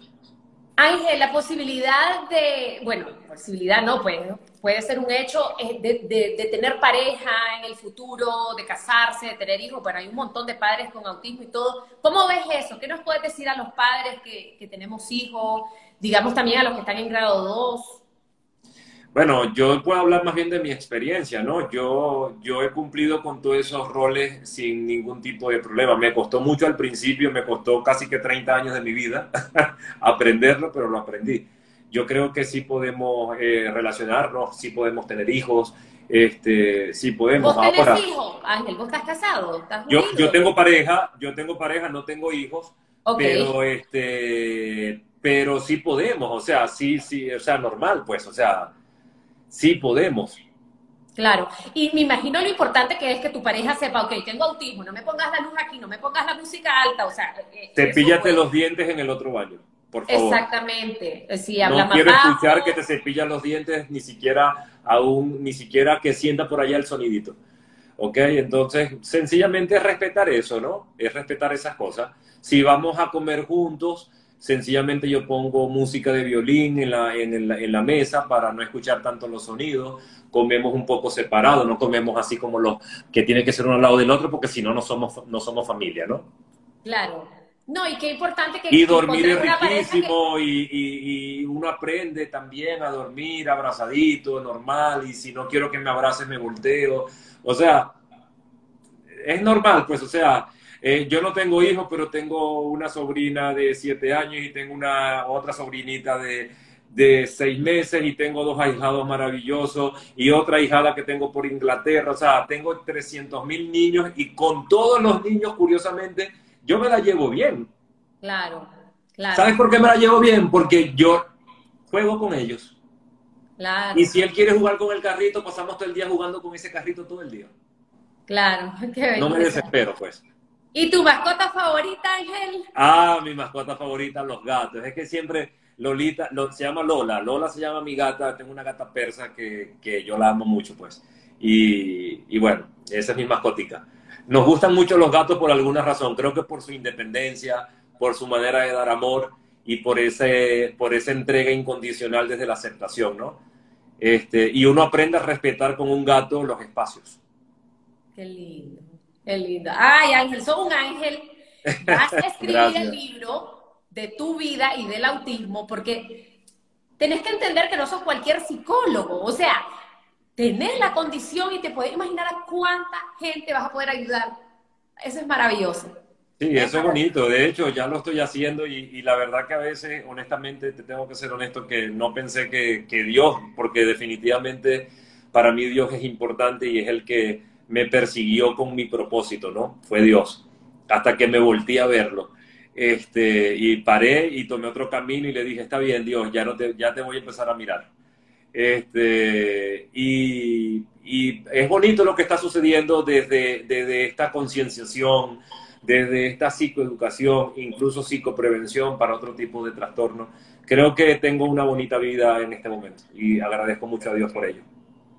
Ángel, la posibilidad de, bueno, posibilidad no, pues puede ser un hecho eh, de, de- de tener pareja en el futuro, de casarse, de tener hijos. Bueno, hay un montón de padres con autismo y todo. ¿Cómo ves eso? ¿Qué nos puedes decir a los padres que, que tenemos hijos? Digamos también a los que están en grado 2. Bueno, yo puedo hablar más bien de mi experiencia, ¿no? Yo, yo he cumplido con todos esos roles sin ningún tipo de problema. Me costó mucho al principio, me costó casi que 30 años de mi vida aprenderlo, pero lo aprendí. yo creo que sí podemos eh, relacionarnos, sí podemos tener hijos, este, sí podemos. ¿Vos tenés hijos, Ángel? ¿Vos estás casado? ¿Estás yo, yo tengo pareja, yo tengo pareja, no tengo hijos, pero este, pero sí podemos, o sea, sí, sí, o sea, normal, pues, o sea, sí podemos. Claro, y me imagino lo importante que es que tu pareja sepa, ok, tengo autismo, no me pongas la luz aquí, no me pongas la música alta, o sea... Eh, Cepíllate los dientes en el otro baño, por favor. Exactamente, eh, si habla No quiero escuchar que te cepillan los dientes, ni siquiera aún, ni siquiera que sienta por allá el sonidito, ¿ok? Entonces, sencillamente es respetar eso, ¿no? Es respetar esas cosas. Si vamos a comer juntos, sencillamente yo pongo música de violín en la, en, en la mesa para no escuchar tanto los sonidos comemos un poco separado, no comemos así como los que tiene que ser uno al lado del otro, porque si no, no somos, no somos familia, ¿no? Claro. No, y qué importante que... Y dormir es riquísimo y, y, uno aprende también a dormir abrazadito, normal, y si no quiero que me abraces, me volteo. O sea, es normal, pues, o sea, eh, yo no tengo hijos, pero tengo una sobrina de siete años y tengo una otra sobrinita de, de seis meses y tengo dos ahijados maravillosos y otra ahijada que tengo por Inglaterra. O sea, tengo 300 mil niños y con todos los niños, curiosamente, yo me la llevo bien. Claro, claro. ¿Sabes por qué me la llevo bien? Porque yo juego con ellos. Claro. Y si él quiere jugar con el carrito, pasamos todo el día jugando con ese carrito todo el día. Claro, qué No me desespero, pues. ¿Y tu mascota favorita, Ángel? Ah, mi mascota favorita, los gatos. Es que siempre Lolita, se llama Lola, Lola se llama mi gata, tengo una gata persa que, que yo la amo mucho, pues. Y, y, bueno, esa es mi mascotica. Nos gustan mucho los gatos por alguna razón, creo que por su independencia, por su manera de dar amor y por, ese, por esa entrega incondicional desde la aceptación, ¿no? Este, y uno aprende a respetar con un gato los espacios. Qué lindo, qué lindo. Ay, Ángel, sos un ángel. Vas a escribir el libro de tu vida y del autismo, porque tenés que entender que no sos cualquier psicólogo, o sea, tenés la condición y te puedes imaginar a cuánta gente vas a poder ayudar. Eso es maravilloso. Sí, eso es bonito. De hecho, ya lo estoy haciendo y, la verdad que a veces, honestamente, te tengo que ser honesto, que no pensé que, que Dios, porque definitivamente para mí Dios es importante y es el que me persiguió con mi propósito, ¿no? Fue Dios. Hasta que me volteé a verlo. Este, y paré y tomé otro camino y le dije, está bien, Dios, ya, no te, ya te voy a empezar a mirar. Este, y, y es bonito lo que está sucediendo desde, desde esta concienciación, desde esta psicoeducación, incluso psicoprevención para otro tipo de trastorno Creo que tengo una bonita vida en este momento y agradezco mucho a Dios por ello.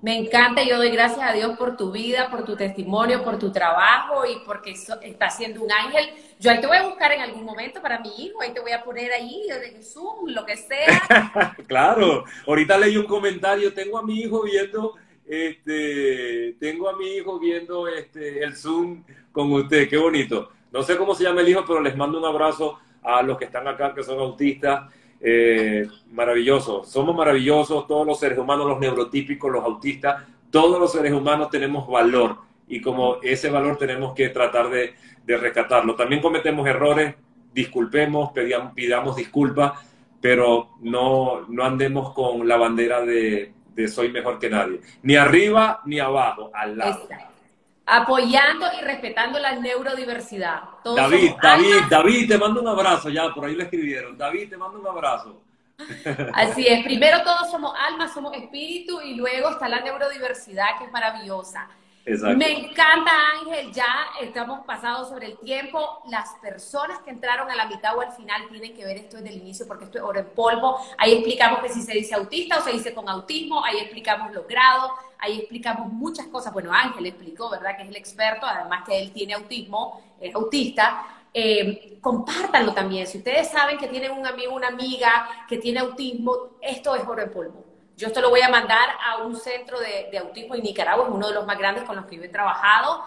Me encanta, yo doy gracias a Dios por tu vida, por tu testimonio, por tu trabajo y porque estás siendo un ángel. Yo ahí te voy a buscar en algún momento para mi hijo, ahí te voy a poner ahí en Zoom, lo que sea. claro, ahorita leí un comentario, tengo a mi hijo viendo, este, tengo a mi hijo viendo este, el Zoom con usted, qué bonito. No sé cómo se llama el hijo, pero les mando un abrazo a los que están acá, que son autistas. Eh, maravilloso. Somos maravillosos, todos los seres humanos, los neurotípicos, los autistas, todos los seres humanos tenemos valor y como ese valor tenemos que tratar de, rescatarlo. También cometemos errores, disculpemos, pidamos, disculpas, pero no, no andemos con la bandera de, soy mejor que nadie. Ni arriba ni abajo, al lado. Apoyando y respetando la neurodiversidad. David, David, David, te mando un abrazo, ya, por ahí lo escribieron. David, te mando un abrazo. Así es, primero todos somos almas, somos espíritu y luego está la neurodiversidad que es maravillosa. Me encanta, Ángel, ya estamos pasados sobre el tiempo. Las personas que entraron a la mitad o al final tienen que ver esto desde el inicio porque esto es oro en polvo. Ahí explicamos que si se dice autista o se dice con autismo, ahí explicamos los grados, ahí explicamos muchas cosas. Bueno, Ángel explicó, ¿verdad? Que es el experto, además que él tiene autismo, es autista. Eh, compártanlo también. Si ustedes saben que tienen un amigo, una amiga que tiene autismo, esto es oro en polvo. Yo esto lo voy a mandar a un centro de, autismo en Nicaragua, es uno de los más grandes con los que yo he trabajado,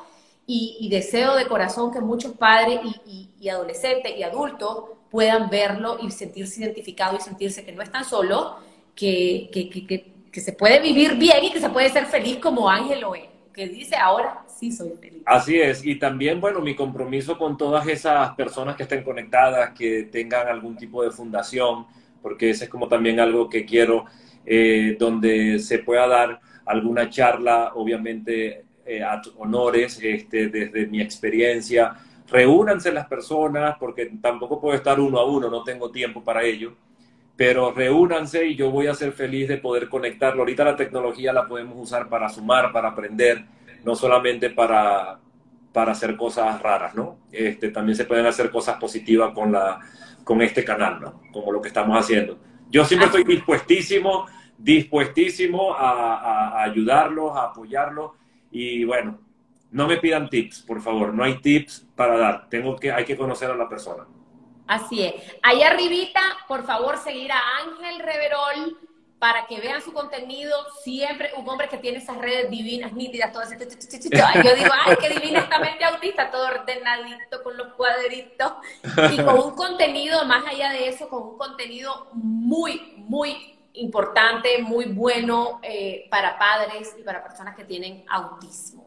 y, deseo de corazón que muchos padres y, adolescentes y adultos puedan verlo y sentirse identificados y sentirse que no están solos, que, que, se puede vivir bien y que se puede ser feliz como Ángel lo es, que dice ahora sí soy feliz. Así es, y también, bueno, mi compromiso con todas esas personas que estén conectadas, que tengan algún tipo de fundación, porque ese es como también algo que quiero, eh, donde se pueda dar alguna charla, obviamente, eh, a honores, este, desde mi experiencia. Reúnanse las personas, porque tampoco puedo estar uno a uno, no tengo tiempo para ello pero reúnanse y yo voy a ser feliz de poder conectarlo. Ahorita la tecnología la podemos usar para sumar, para aprender, no solamente para, para hacer cosas raras, ¿no? Este, también se pueden hacer cosas positivas con, la, con este canal, ¿no? Como lo que estamos haciendo. Yo siempre estoy dispuestísimo, dispuestísimo a, ayudarlos, a apoyarlos y bueno, no me pidan tips, por favor, no hay tips para dar, tengo que, hay que conocer a la persona. Así es. Ahí arribita, por favor, seguir a Ángel Reverol para que vean su contenido. Siempre un hombre que tiene esas redes divinas, nítidas, todas. Yo digo, ay, qué divina esta mente autista, todo ordenadito, con los cuadritos. Y con un contenido, más allá de eso, con un contenido muy, muy importante, muy bueno eh, para padres y para personas que tienen autismo.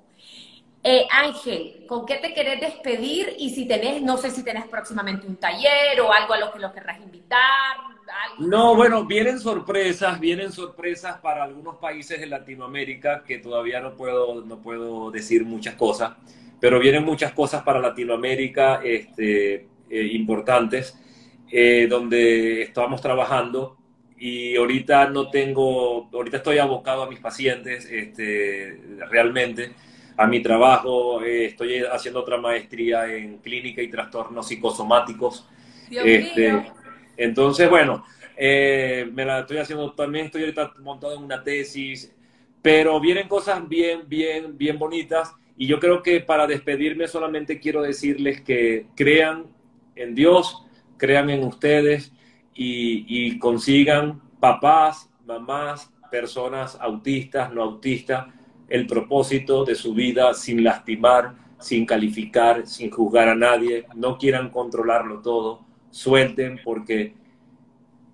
Eh, Ángel, ¿con qué te querés despedir? Y si tenés, no sé si tenés próximamente un taller o algo a lo que lo querrás invitar. No, bueno, vienen sorpresas, vienen sorpresas para algunos países de Latinoamérica que todavía no puedo, no puedo decir muchas cosas, pero vienen muchas cosas para Latinoamérica este, eh, importantes, donde estamos trabajando y ahorita no tengo, ahorita estoy abocado a mis pacientes este, realmente a mi trabajo. Eh, estoy haciendo otra maestría en clínica y trastornos psicosomáticos. Este, entonces, bueno, eh, me la estoy haciendo, también estoy ahorita montado en una tesis, pero vienen cosas bien, bien, bien bonitas. Y yo creo que para despedirme solamente quiero decirles que crean en Dios, crean en ustedes y, consigan papás, mamás, personas autistas, no autistas, el propósito de su vida sin lastimar, sin calificar, sin juzgar a nadie, no quieran controlarlo todo, suelten porque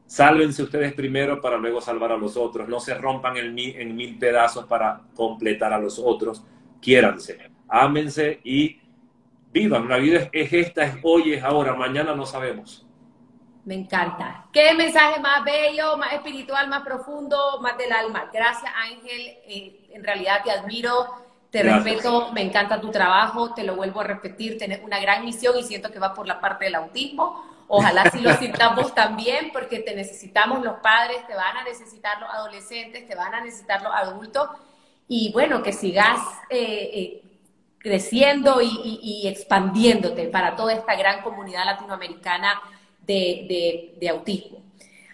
sálvense ustedes primero para luego salvar a los otros, no se rompan en mil, pedazos para completar a los otros, quiéranse, ámense y vivan. La vida es esta, es hoy, es ahora, mañana no sabemos. Me encanta. Qué mensaje más bello, más espiritual, más profundo, más del alma. Gracias, Ángel. Eh, en realidad te admiro, te respeto, me encanta tu trabajo, te lo vuelvo a repetir, tienes una gran misión y siento que va por la parte del autismo. Ojalá si lo sintamos también, porque te necesitamos los padres, te van a necesitar los adolescentes, te van a necesitar los adultos. Y bueno, que sigas eh, eh, creciendo y expandiéndote para toda esta gran comunidad latinoamericana de, autismo.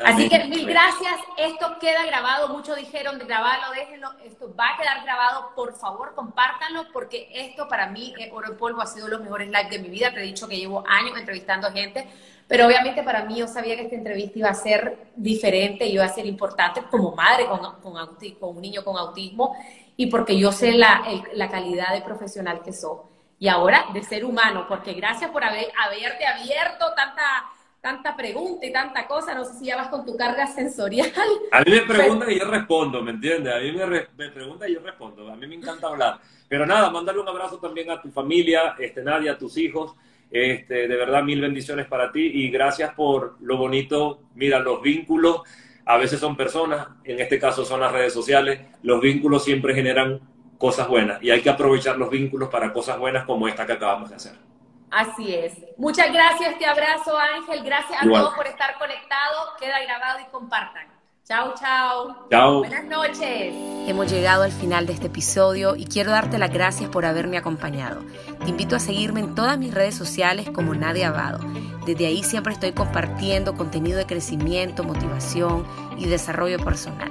Así que mil gracias. Esto queda grabado. Muchos dijeron de grabarlo, déjenlo. Esto va a quedar grabado. Por favor, compártanlo porque esto para mí, eh, Oro en Polvo, ha sido los mejores lives de mi vida. Te he dicho que llevo años entrevistando gente, pero obviamente para mí yo sabía que esta entrevista iba a ser diferente, iba a ser importante como madre con, con, con un niño con autismo y porque yo sé la, la calidad de profesional que soy. Y ahora de ser humano, porque gracias por haber, haberte abierto tanta tanta pregunta y tanta cosa, no sé si ya vas con tu carga sensorial. A mí me preguntan y yo respondo, ¿me entiendes? A mí me, me preguntan y yo respondo, a mí me encanta hablar. Pero nada, mándale un abrazo también a tu familia, este, Nadia, a tus hijos. Este, de verdad, mil bendiciones para ti y gracias por lo bonito. Mira, los vínculos a veces son personas, en este caso son las redes sociales. Los vínculos siempre generan cosas buenas y hay que aprovechar los vínculos para cosas buenas como esta que acabamos de hacer. Así es. Muchas gracias, te abrazo Ángel. Gracias a todos por estar conectados. Queda grabado y compartan. Chao, chao. Chao. Buenas noches. Hemos llegado al final de este episodio y quiero darte las gracias por haberme acompañado. Te invito a seguirme en todas mis redes sociales como Nadia Abado. Desde ahí siempre estoy compartiendo contenido de crecimiento, motivación y desarrollo personal.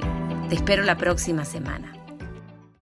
Te espero la próxima semana.